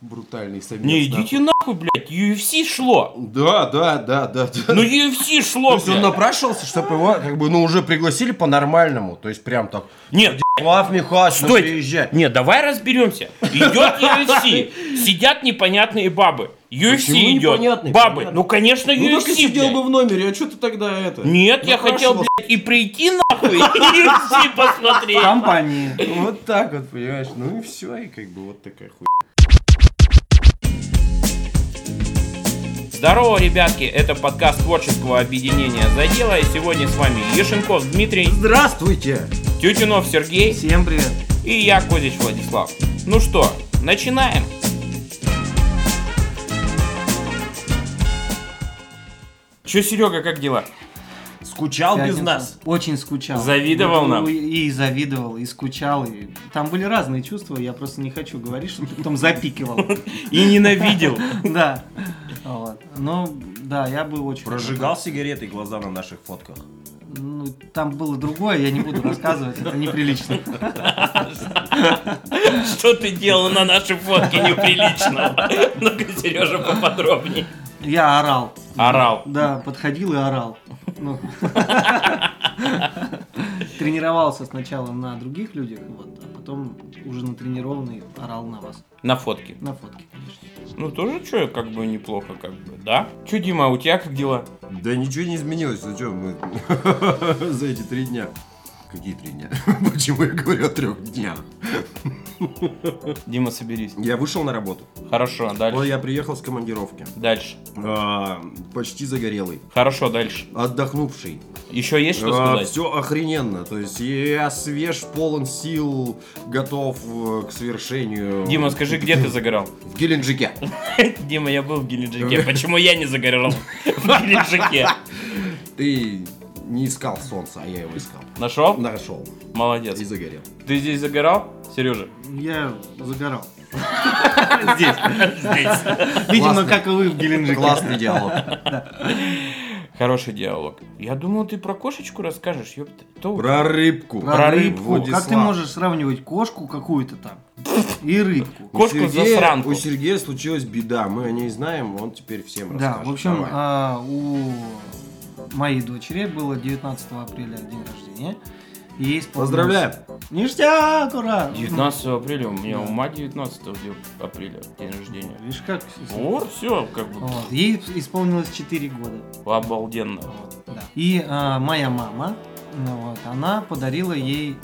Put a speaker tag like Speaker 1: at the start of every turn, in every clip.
Speaker 1: Брутальный самец.
Speaker 2: Не,
Speaker 1: нахуй.
Speaker 2: идите нахуй, блядь, UFC шло.
Speaker 1: Да, да, да, да. да.
Speaker 2: Ну UFC
Speaker 1: То
Speaker 2: шло,
Speaker 1: есть он напрашивался, чтобы его, как бы, ну, уже пригласили по-нормальному. То есть прям так.
Speaker 2: Нет,
Speaker 1: Лав Михайлович, ну
Speaker 2: Стой!
Speaker 1: приезжай.
Speaker 2: Нет, давай разберемся. Идет UFC, сидят непонятные бабы. UFC
Speaker 1: Почему
Speaker 2: идет. Бабы, ну конечно
Speaker 1: Ну так
Speaker 2: UFC.
Speaker 1: сидел бы в номере, а что ты тогда это?
Speaker 2: Нет, я хотел, блядь, и прийти нахуй, и UFC посмотреть.
Speaker 3: Компании.
Speaker 1: Вот так вот, понимаешь? Ну и все, и как бы вот такая хуйня.
Speaker 2: Здорово, ребятки, это подкаст творческого объединения «Задела», и сегодня с вами Ешенков Дмитрий,
Speaker 1: Здравствуйте!
Speaker 2: Тютюнов Сергей
Speaker 3: Всем привет.
Speaker 2: и я, Козич Владислав. Ну что, начинаем. Че, Серега, как дела?
Speaker 1: Скучал без
Speaker 3: Пятница.
Speaker 1: нас.
Speaker 3: Очень скучал.
Speaker 2: Завидовал
Speaker 3: Ну,
Speaker 2: нам?
Speaker 3: И, и завидовал, и скучал. И... Там были разные чувства, я просто не хочу говорить, чтобы ты потом запикивал.
Speaker 2: И ненавидел.
Speaker 3: Да. Вот. Ну, да, я бы очень...
Speaker 4: Прожигал сигаретой глаза на наших фотках.
Speaker 3: Ну, там было другое, я не буду рассказывать, это неприлично.
Speaker 2: Что ты делал на нашей фотке неприличного? Ну-ка, Сережа, поподробнее.
Speaker 3: Я орал.
Speaker 2: Орал.
Speaker 3: Да, подходил и орал. Ну. Тренировался сначала на других людях, вот, а потом уже натренированный орал на вас.
Speaker 2: На фотке.
Speaker 3: На фотке, конечно.
Speaker 2: Ну, тоже что, как бы неплохо, как бы, да? Че, Дима, а у тебя как дела?
Speaker 1: Да ничего не изменилось, ну что мы за эти три дня. Какие три дня? Почему я говорю о трех днях?
Speaker 2: Дима, соберись.
Speaker 1: Я вышел на работу.
Speaker 2: Хорошо,
Speaker 1: Ой,
Speaker 2: дальше.
Speaker 1: я приехал с командировки.
Speaker 2: Дальше.
Speaker 1: А, Почти загорелый.
Speaker 2: Хорошо, дальше.
Speaker 1: Отдохнувший.
Speaker 2: Еще есть что сказать?
Speaker 1: все охрененно. То есть я свеж, полон сил, готов э, к совершению.
Speaker 2: Дима, скажи, где ты загорал?
Speaker 1: В Геленджике.
Speaker 2: Дима, я был в Геленджике. Почему я не загорал в Геленджике?
Speaker 1: Ты не искал солнца, а я его искал.
Speaker 2: Нашел?
Speaker 1: Нашел.
Speaker 2: Молодец.
Speaker 1: И загорел.
Speaker 2: Ты здесь загорал, Сережа?
Speaker 3: Я загорал. Здесь.
Speaker 2: Здесь.
Speaker 3: Видимо, как и вы в Геленджике.
Speaker 1: Классный диалог.
Speaker 2: Хороший диалог. Я думал, ты про кошечку расскажешь, ёпта. То-
Speaker 1: Про рыбку.
Speaker 3: Про
Speaker 2: Про
Speaker 3: рыбку.
Speaker 1: Владислав.
Speaker 3: Как ты можешь сравнивать кошку какую-то там и рыбку?
Speaker 1: У
Speaker 2: Кошку
Speaker 1: Сергея-
Speaker 2: засранку.
Speaker 1: У Сергея случилась беда. Мы о ней знаем, он теперь всем
Speaker 3: Да,
Speaker 1: расскажет.
Speaker 3: в общем, а, у моей дочери было 19 апреля день рождения. И ей исполнилось-
Speaker 1: Поздравляю.
Speaker 3: Ништяк, ура!
Speaker 2: 19 апреля, у меня
Speaker 3: Да.
Speaker 2: у мать 19 апреля день рождения.
Speaker 3: Видишь, как
Speaker 2: Вот, все, как бы
Speaker 3: Вот. Ей исполнилось 4 года.
Speaker 2: обалденно.
Speaker 3: Вот, да. И а, моя мама, ну вот, она подарила ей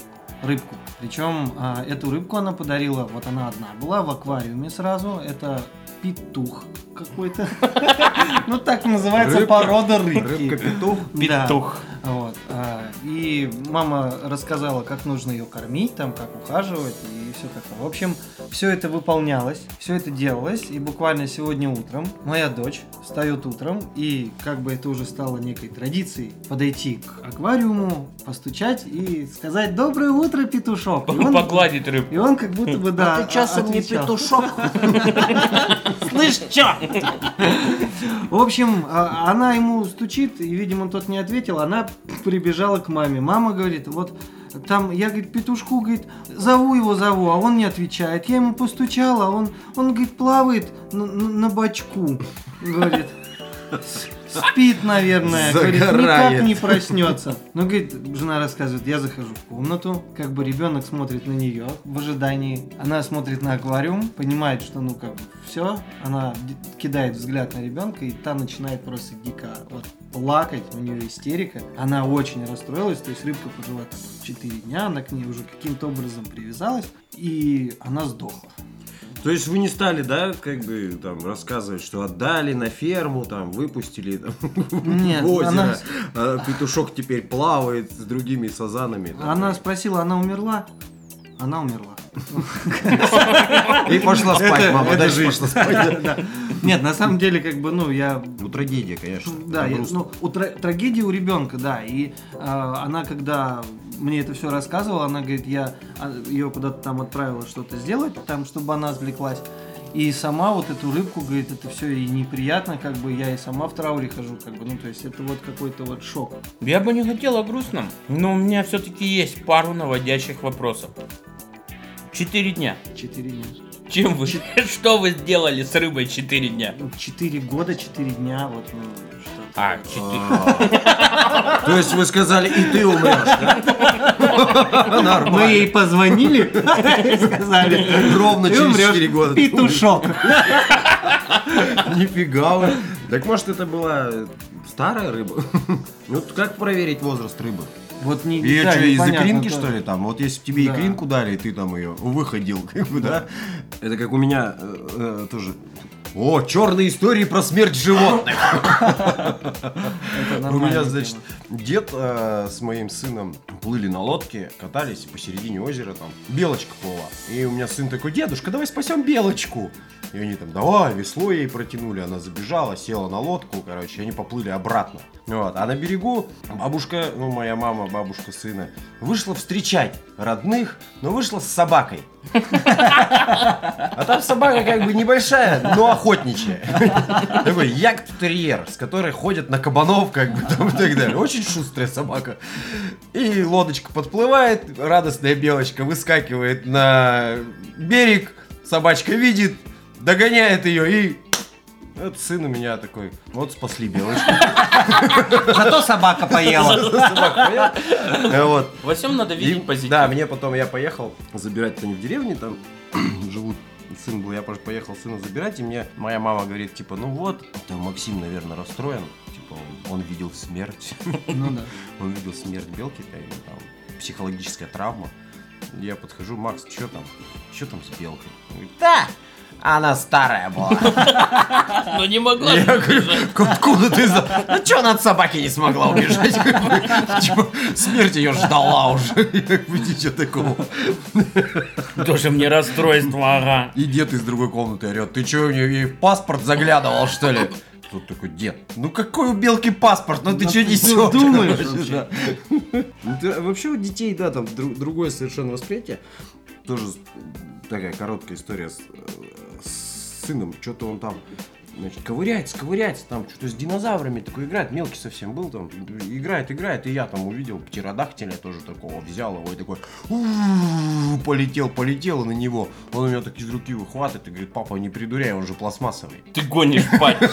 Speaker 3: рыбку. Причем а, эту рыбку она подарила, вот она одна была в аквариуме сразу. Это петух какой-то. Ну так называется порода рыбки.
Speaker 1: Рыбка-петух.
Speaker 2: Петух.
Speaker 3: Вот. а, И мама рассказала, как нужно ее кормить, там, как ухаживать и все такое. В общем, все это выполнялось, все это делалось, и буквально сегодня утром моя дочь встает утром, и как бы это уже стало некой традицией, подойти к аквариуму, постучать и сказать «Доброе утро, петушок!» И он,
Speaker 2: Погладить рыбку.
Speaker 3: и он как будто бы, да,
Speaker 1: А ты часом не петушок.
Speaker 3: Слышь, чё? В общем, а- она ему стучит, и, видимо, тот не ответил. Она прибежала к маме. Мама говорит, вот там, я, говорит, петушку, говорит, зову его, зову, а он не отвечает. Я ему постучала, а он, он, говорит, плавает на, на- бочку. Говорит, «С- спит, наверное. Говорит,
Speaker 1: Загорает.
Speaker 3: никак не проснется. Ну, говорит, жена рассказывает, я захожу в комнату, как бы ребенок смотрит на нее в ожидании. Она смотрит на аквариум, понимает, что, ну, как бы, все. Она кидает взгляд на ребенка, и та начинает просто дико вот, плакать, у нее истерика. Она очень расстроилась, то есть рыбка пожила там 4 дня, она к ней уже каким-то образом привязалась, и она сдохла.
Speaker 1: То есть вы не стали, да, как бы там рассказывать, что отдали на ферму, там выпустили там,
Speaker 3: Нет,
Speaker 1: в озеро,
Speaker 3: она-
Speaker 1: а петушок теперь плавает с другими сазанами. там.
Speaker 3: Она спросила, она умерла? Она умерла.
Speaker 1: И пошла спать, мама, дальше
Speaker 3: жизнь.
Speaker 1: пошла спать.
Speaker 3: Нет, на самом деле, как бы, ну, я
Speaker 1: Ну, трагедия, конечно.
Speaker 3: Да, я- ну, у тра- трагедия у ребенка, да. И а, она, когда мне это все рассказывала, она говорит, я ее куда-то там отправила что-то сделать, там, чтобы она отвлеклась. И сама вот эту рыбку, говорит, это все и неприятно, как бы я и сама в трауре хожу, как бы, ну, то есть это вот какой-то вот шок.
Speaker 2: Я бы не хотел о грустном, но у меня все-таки есть пару наводящих вопросов. Четыре дня.
Speaker 3: Четыре дня.
Speaker 2: Чем вы? Что вы сделали с рыбой 4 дня?
Speaker 3: Четыре года, четыре дня, вот, ну, что
Speaker 2: А, 4.
Speaker 1: То есть вы сказали, и ты умрешь, да?
Speaker 3: Мы ей позвонили и сказали,
Speaker 1: Ровно
Speaker 3: «Ты
Speaker 1: через
Speaker 3: умрешь,
Speaker 1: 4 года.
Speaker 3: Петушок.
Speaker 1: Нифига вы. Так может это была старая рыба? Ну вот как проверить возраст рыбы?
Speaker 3: Вот не
Speaker 1: Ее
Speaker 3: да,
Speaker 1: что, из икринки, что ли, там? Вот если тебе
Speaker 3: Да.
Speaker 1: икринку дали, и ты там ее выходил, как бы, да? Это как у меня э, э, тоже... О, черные истории про смерть животных. У меня, значит, дед э, с моим сыном плыли на лодке, катались посередине озера, там белочка плыла. И у меня сын такой, дедушка, давай спасем белочку. И они там, давай, весло ей протянули, она забежала, села на лодку, короче, они поплыли обратно. Вот. А на берегу бабушка, ну, моя мама, бабушка сына, вышла встречать родных, но вышла с собакой. А там собака как бы небольшая, но охотничья. Такой ягд-терьер, с которой ходят на кабанов, как бы там и так далее. Очень шустрая собака. И лодочка подплывает, радостная белочка выскакивает на берег, собачка видит, догоняет ее и... Вот сын у меня такой, вот спасли белочку.
Speaker 3: Зато собака поела.
Speaker 1: Собака поела. Э, Вот.
Speaker 2: Во всем надо видеть позитив.
Speaker 1: Да, мне потом я поехал забирать они в деревне, там живут сын был, я поехал сына забирать, и мне моя мама говорит, типа, ну вот, там Максим, наверное, расстроен, типа, он, он видел смерть,
Speaker 3: Ну да.
Speaker 1: он видел смерть белки, там, психологическая травма. Я подхожу, Макс, что там, что там с белкой? Он говорит, да, она старая была.
Speaker 2: Но не могла.
Speaker 1: Я говорю, откуда ты? Ну что она от собаки не смогла убежать? Типа, Смерть ее ждала уже. Ничего такого.
Speaker 2: Тоже мне расстройство, ага.
Speaker 1: И дед из другой комнаты орет, ты что, ей в паспорт заглядывал, что ли? Тут такой, дед, ну какой у белки паспорт? Ну ты
Speaker 3: Ну
Speaker 1: что
Speaker 3: ты
Speaker 1: несешь?
Speaker 3: думаешь вообще?
Speaker 1: Ну, ты- Вообще у детей, да, там дру- другое совершенно восприятие. Тоже такая короткая история э, с сыном. Что-то он там значит, ковыряется, ковыряется, там что-то с динозаврами такой играет, мелкий совсем был там, играет, играет, и я там увидел птеродактиля тоже такого, взял его и такой, «У-у-у», полетел, полетел на него, он у меня так из руки выхватывает и говорит, папа, не придуряй, он же пластмассовый.
Speaker 2: Ты гонишь, батя.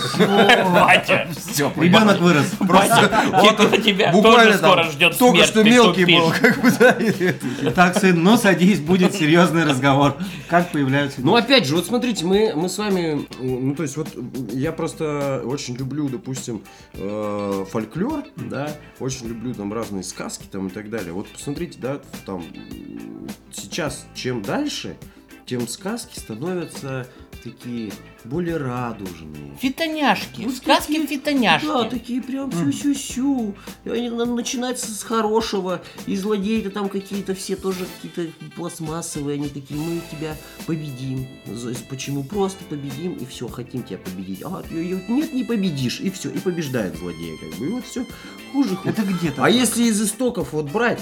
Speaker 2: Батя.
Speaker 1: Все,
Speaker 3: Ребенок вырос.
Speaker 1: Вот
Speaker 2: типа тебя
Speaker 1: буквально
Speaker 2: тоже скоро ждет
Speaker 1: только что мелкий был, как бы,
Speaker 3: Так, сын, ну садись, будет серьезный разговор. Как появляются...
Speaker 1: Ну, опять же, вот смотрите, мы, мы с вами, ну, то есть, вот я просто очень люблю, допустим, э, фольклор, да, очень люблю там разные сказки там и так далее. Вот посмотрите, да, там, сейчас чем дальше, тем сказки становятся такие более радужные.
Speaker 2: Фитоняшки.
Speaker 1: Вот
Speaker 2: Сказки
Speaker 1: такие- Да,
Speaker 2: фитоняшки.
Speaker 1: такие прям сю-сю-сю. И они на- начинаются с хорошего. И злодеи-то там какие-то все тоже какие-то пластмассовые. Они такие, мы тебя победим. Почему? Просто победим и все, хотим тебя победить. Её- нет, не победишь. И все, и побеждает злодея. Как бы. И вот все хуже, хуже.
Speaker 3: Это где-то.
Speaker 1: А если из истоков вот брать,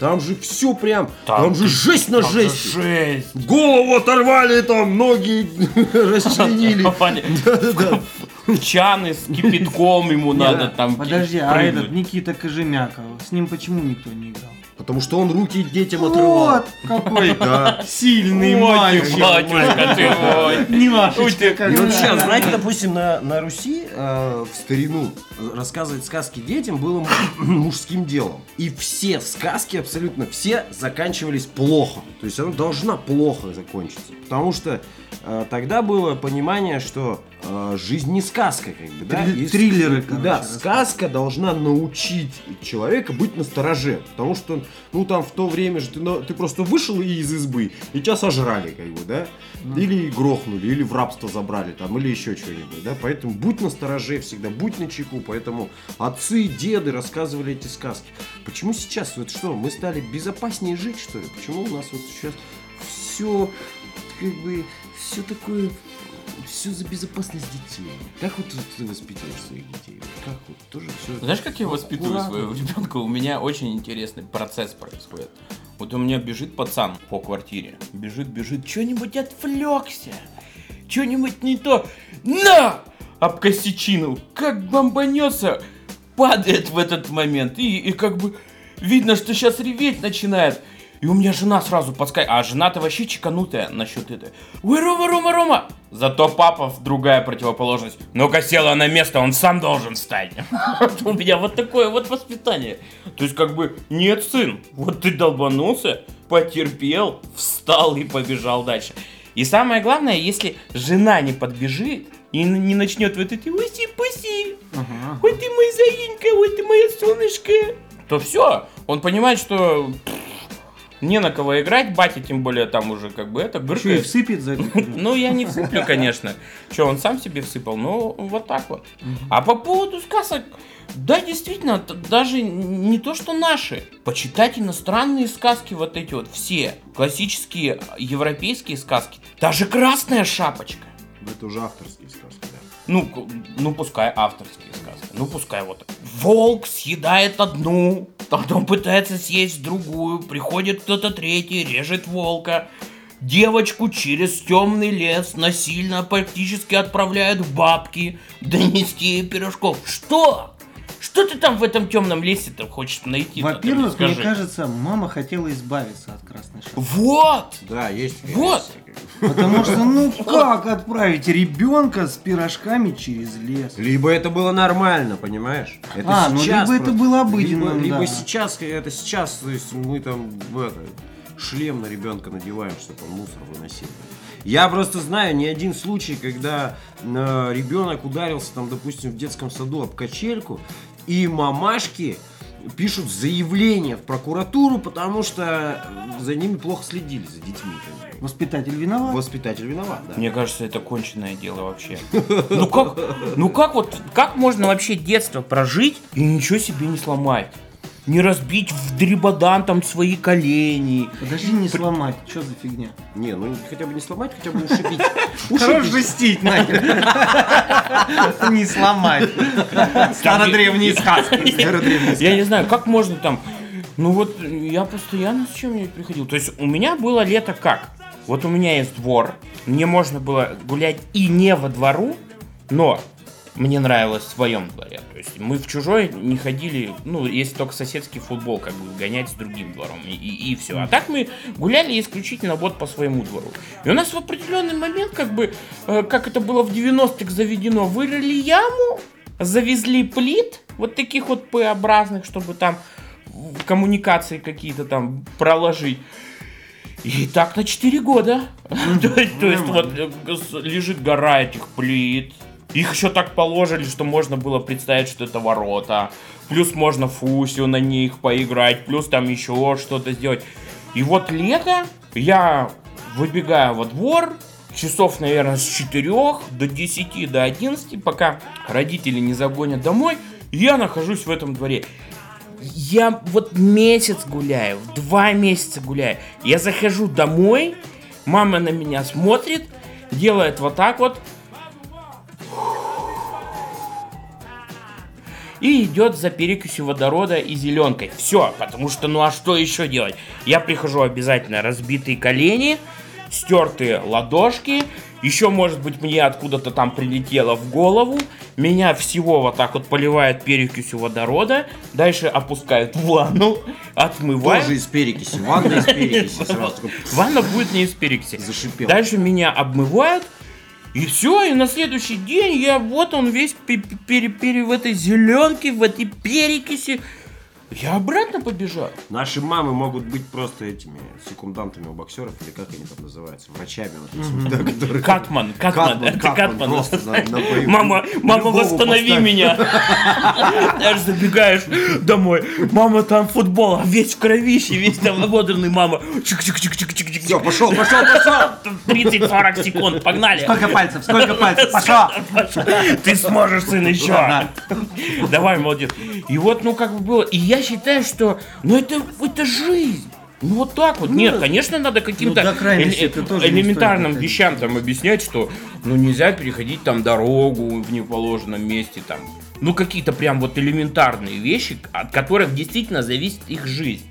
Speaker 1: там же все прям,
Speaker 2: Там
Speaker 1: там, же жесть на
Speaker 2: Там же
Speaker 1: жесть.
Speaker 2: Жесть.
Speaker 1: Голову оторвали, там ноги расчленили.
Speaker 2: Чаны с кипятком ему надо там
Speaker 3: Подожди, а этот Никита Кожемяков, с ним почему никто не играл?
Speaker 1: Потому что он руки детям отрывал.
Speaker 3: Вот какой
Speaker 1: Да.
Speaker 3: сильный
Speaker 2: Ой,
Speaker 3: мальчик.
Speaker 2: батюшка ты мой.
Speaker 3: Какая.
Speaker 1: И вот сейчас, знаете, допустим, на, на Руси э, в старину рассказывать сказки детям было му- мужским делом. И все сказки, абсолютно все, заканчивались плохо. То есть она должна плохо закончиться. Потому что э, тогда было понимание, что э, жизнь не сказка, как бы, да?
Speaker 3: Трил-
Speaker 1: И
Speaker 3: триллеры, короче,
Speaker 1: Да, сказка должна научить человека быть настороже. Потому что, ну там в то время же ты, на- ты просто вышел из избы, и тебя сожрали, как бы, да? Или грохнули, или в рабство забрали, там, или еще что-нибудь, да? Поэтому будь настороже всегда, будь на чеку. Поэтому отцы, деды рассказывали эти сказки. Почему сейчас, вот что, мы стали безопаснее жить, что ли? Почему у нас вот сейчас все, как бы, все такое все за безопасность детей. Как вот ты воспитываешь своих детей? Как вот тоже все.
Speaker 2: Знаешь, как я воспитываю
Speaker 1: Аккуратно.
Speaker 2: своего ребенка? У меня очень интересный процесс происходит. Вот у меня бежит пацан по квартире. Бежит, бежит, что-нибудь отвлекся. Что-нибудь не то. На! Об косячину. Как бомбанется, падает в этот момент. И, и как бы видно, что сейчас реветь начинает. И у меня жена сразу подскакивает. А жена-то вообще чеканутая насчет этой. Ой, Рома, Рома, Рома! Зато папа другая противоположность. Ну-ка села на место, он сам должен встать. У меня вот такое вот воспитание. То есть как бы, нет, сын, вот ты долбанулся, потерпел, встал и побежал дальше. И самое главное, если жена не подбежит и не начнет вот эти уси-пуси,
Speaker 3: Ага.
Speaker 2: ой ты мой заинька, ой ты моя солнышко, то все, он понимает, что не на кого играть, батя тем более там уже как бы это
Speaker 3: Что и
Speaker 2: быркает.
Speaker 3: всыпет за это?
Speaker 2: Ну, я не всыплю, конечно. Че, он сам себе всыпал? Ну, вот так вот. А по поводу сказок, да, действительно, даже не то, что наши. Почитать иностранные сказки, вот эти вот все. Классические европейские сказки. Даже «Красная шапочка».
Speaker 1: Это уже авторские сказки, да.
Speaker 2: Ну, ну, пускай авторские сказки. Ну, пускай вот. Волк съедает одну, потом пытается съесть другую, приходит кто-то третий, режет волка. Девочку через темный лес насильно практически отправляют в бабки донести пирожков. Что? Что ты там в этом темном лесе-то хочешь найти?
Speaker 3: Во-первых, мне кажется, мама хотела избавиться от красной шапки.
Speaker 2: Вот!
Speaker 1: Да, есть.
Speaker 2: Вот.
Speaker 3: Потому что, ну как отправить ребенка с пирожками через лес?
Speaker 1: Либо это было нормально, понимаешь? Это
Speaker 3: А, ну, либо это
Speaker 1: просто.
Speaker 3: было обыденным,
Speaker 1: Либо, либо сейчас, это сейчас, то есть мы там в это, шлем на ребенка надеваем, чтобы он мусор выносил. Я просто знаю не один случай, когда э, ребенок ударился там, допустим, в детском саду об качельку, и мамашки пишут заявление в прокуратуру, потому что за ними плохо следили, за детьми.
Speaker 3: Воспитатель виноват?
Speaker 1: Воспитатель виноват, да.
Speaker 2: Мне кажется, это конченное дело вообще. Ну как, ну как вот, как можно вообще детство прожить и ничего себе не сломать? Не разбить в дребодан там свои колени.
Speaker 3: Подожди, не сломать. Что за фигня?
Speaker 1: Не, ну хотя бы не сломать, хотя бы ушибить.
Speaker 3: Хорош жестить, нахер. Не сломать. Стародревние сказки.
Speaker 2: Я не знаю, как можно там... Ну вот, я постоянно с чем-нибудь приходил. То есть у меня было лето как? Вот у меня есть двор, мне можно было гулять и не во двору, но мне нравилось в своем дворе. То есть мы в чужой не ходили, ну, если только соседский футбол, как бы гонять с другим двором, и, все. А так мы гуляли исключительно вот по своему двору. И у нас в определенный момент, как бы, э, как это было в 90-х заведено, вырыли яму, завезли плит, вот таких вот П-образных, чтобы там коммуникации какие-то там проложить. И так на 4 года. То есть, вот э, лежит гора этих плит. Их еще так положили, что можно было представить, что это ворота. Плюс можно фусю на них поиграть, плюс там еще что-то сделать. И вот лето, я выбегаю во двор, часов, наверное, с 4 до 10, до 11, пока родители не загонят домой, я нахожусь в этом дворе. Я вот месяц гуляю, два месяца гуляю. Я захожу домой, мама на меня смотрит, делает вот так вот. И идет за перекисью водорода и зеленкой. Все, потому что ну а что еще делать? Я прихожу обязательно разбитые колени, стертые ладошки, еще может быть мне откуда-то там прилетело в голову, меня всего вот так вот поливают перекисью водорода, дальше опускают в ванну, отмывают.
Speaker 1: Тоже из перекиси. Ванна из перекиси. Сразу
Speaker 2: Ванна будет не из перекиси.
Speaker 1: Зашипел.
Speaker 2: Дальше меня обмывают. И все, и на следующий день я вот он весь пе- пере- пере- в этой зеленке, в этой перекиси. Я обратно побежал.
Speaker 1: Наши мамы могут быть просто этими секундантами у боксеров, или как они там называются, врачами, вот да, которые...
Speaker 2: Катман, Катман, это Катман.
Speaker 1: просто на- на бою.
Speaker 2: Мама, мама, восстанови
Speaker 1: поставь.
Speaker 2: меня. Знаешь, забегаешь домой. Мама, там футбол, а весь в кровище, весь там ободранный. Мама, чик-чик-чик-чик-чик.
Speaker 1: Все, пошел, пошел, пошел!
Speaker 2: 30-40 секунд, погнали.
Speaker 3: Сколько пальцев? Сколько пальцев? Пошел!
Speaker 2: Ты сможешь, сын, еще. Давай, молодец. И вот, ну, как бы было. И я считаю, что, ну, это, это жизнь. Ну, вот так вот. Нет, конечно, надо каким-то
Speaker 3: ну,
Speaker 2: эле- элементарным вещам там объяснять, что, ну, нельзя переходить там дорогу в неположенном месте, там. Ну, какие-то прям вот элементарные вещи, от которых действительно зависит их жизнь.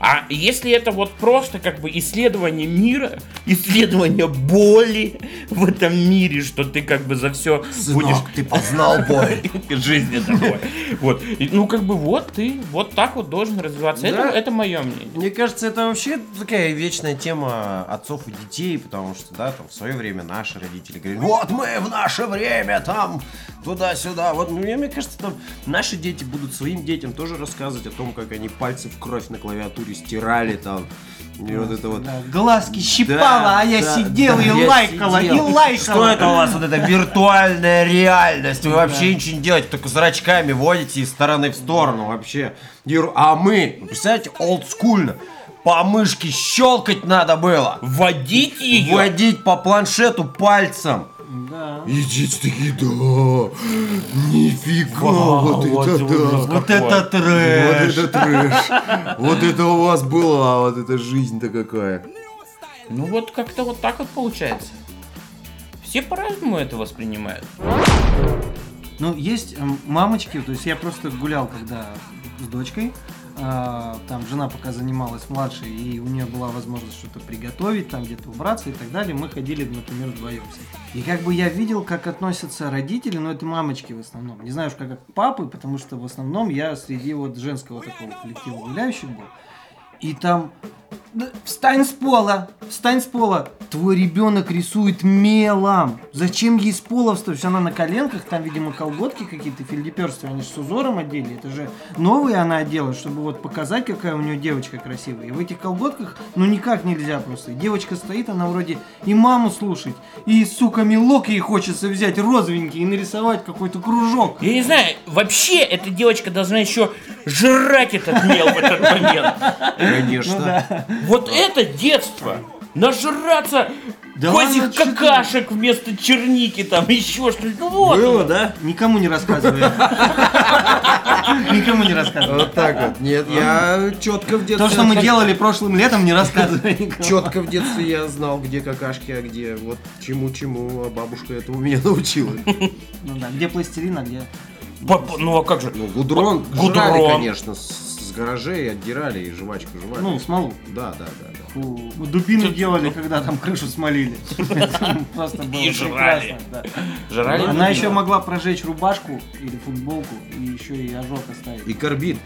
Speaker 2: А если это вот просто как бы исследование мира, исследование боли в этом мире, что ты как бы за все будешь
Speaker 1: ты познал боль.
Speaker 2: жизни такой. Вот. Ну, как бы вот ты вот так вот должен развиваться. Это, это мое мнение.
Speaker 4: Мне кажется, это вообще такая вечная тема отцов и детей, потому что, да, там в свое время наши родители говорили, вот мы в наше время там туда-сюда. Вот, ну, мне, мне кажется, там наши дети будут своим детям тоже рассказывать о том, как они пальцы в кровь на клавиатуре стирали там. И вот это вот.
Speaker 3: Да, глазки щипала,
Speaker 4: Да,
Speaker 3: а я
Speaker 4: да,
Speaker 3: сидела
Speaker 4: да,
Speaker 3: и
Speaker 4: я
Speaker 3: лайкала,
Speaker 4: сидел.
Speaker 3: и лайкала.
Speaker 4: Что это у вас вот эта виртуальная реальность? Вы вообще ничего не делаете, только зрачками водите из стороны в сторону вообще. А мы, представляете, олдскульно. По мышке щелкать надо было.
Speaker 2: Вводить ее.
Speaker 4: Водить по планшету пальцем.
Speaker 3: Да.
Speaker 1: И дети такие, да, нифига, вот
Speaker 2: вот
Speaker 1: это да.
Speaker 4: Вот это
Speaker 1: Вот
Speaker 4: трэш.
Speaker 1: это трэш. Вот это у вас была, вот эта жизнь-то какая.
Speaker 2: Ну вот как-то вот так вот получается. Все по-разному это воспринимают.
Speaker 3: Ну, есть эм, мамочки, то есть я просто гулял когда с дочкой, там жена пока занималась младшей, и у нее была возможность что-то приготовить, там где-то убраться и так далее, мы ходили, например, вдвоем. И как бы я видел, как относятся родители, но это мамочки в основном. Не знаю уж как, папы, потому что в основном я среди вот женского такого коллектива гуляющих был. И там «Да Встань с пола! Встань с пола! Твой ребенок рисует мелом! Зачем ей с пола встать? То есть она на коленках, там, видимо, колготки какие-то, филипперства, они же с узором одели. Это же новые она одела, чтобы вот показать, какая у нее девочка красивая. И в этих колготках, ну, никак нельзя просто. Девочка стоит, она вроде и маму слушать, и, сука, мелок ей хочется взять розовенький и нарисовать какой-то кружок.
Speaker 2: Я не знаю, вообще эта девочка должна еще жрать этот мел в этот момент.
Speaker 4: Конечно.
Speaker 2: Вот это детство! Нажраться
Speaker 3: Да
Speaker 2: козьих
Speaker 3: ладно, что ты?
Speaker 2: какашек вместо черники, там еще что-нибудь. Ну вот.
Speaker 4: Было, да?
Speaker 3: Никому не рассказывай. Никому не рассказывай.
Speaker 1: Вот так вот. Нет, я четко в детстве...
Speaker 3: То, что мы делали прошлым летом, не рассказывай никому.
Speaker 1: Четко в детстве я знал, где какашки, а где вот чему-чему, а бабушка этому меня научила.
Speaker 3: Ну да, где пластилин, а где...
Speaker 2: Ну а как же?
Speaker 1: Ну, гудрон,
Speaker 2: Гудрон.
Speaker 1: конечно, с гаражей отдирали и жвачку жевали.
Speaker 3: Ну, смолу.
Speaker 1: да, да, да, да.
Speaker 3: Фу, мы дубины делали, когда там крышу смолили. Просто было прекрасно.
Speaker 2: Жрали?
Speaker 3: Она еще могла прожечь рубашку или футболку и еще и ожог оставить.
Speaker 1: И карбид.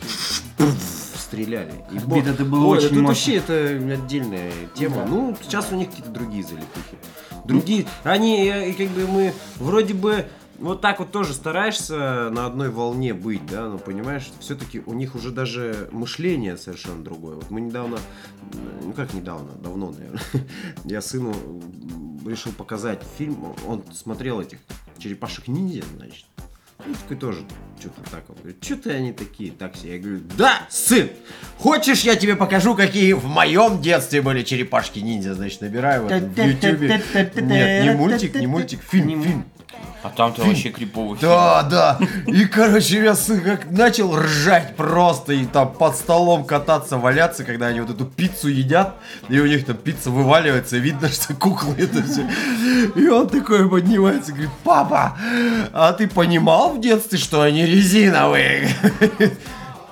Speaker 1: Стреляли. И
Speaker 3: Карбид, это было
Speaker 1: Ой,
Speaker 3: очень
Speaker 1: тут
Speaker 3: мощно.
Speaker 1: вообще это отдельная тема. Ну, сейчас у них какие-то другие залипухи. Другие. Они, э, и как бы мы вроде бы вот так вот тоже стараешься на одной волне быть, да, но понимаешь, все-таки у них уже даже мышление совершенно другое. Вот мы недавно, ну как недавно, давно, наверное, я сыну решил показать фильм, он смотрел этих черепашек ниндзя, значит. Ну, такой тоже что-то так вот. Говорит, что-то они такие, так себе. Я говорю, да, сын, хочешь я тебе покажу, какие в моем детстве были черепашки-ниндзя, значит, набираю вот в ютубе. Нет, не мультик, не мультик, фильм, фильм.
Speaker 2: А там-то вообще криповый фильм.
Speaker 1: Да, да. И, короче, я сын как начал ржать просто и там под столом кататься, валяться, когда они вот эту пиццу едят, и у них там пицца вываливается, и видно, что куклы это все. И он такой поднимается и говорит, папа, а ты понимал в детстве, что они резиновые?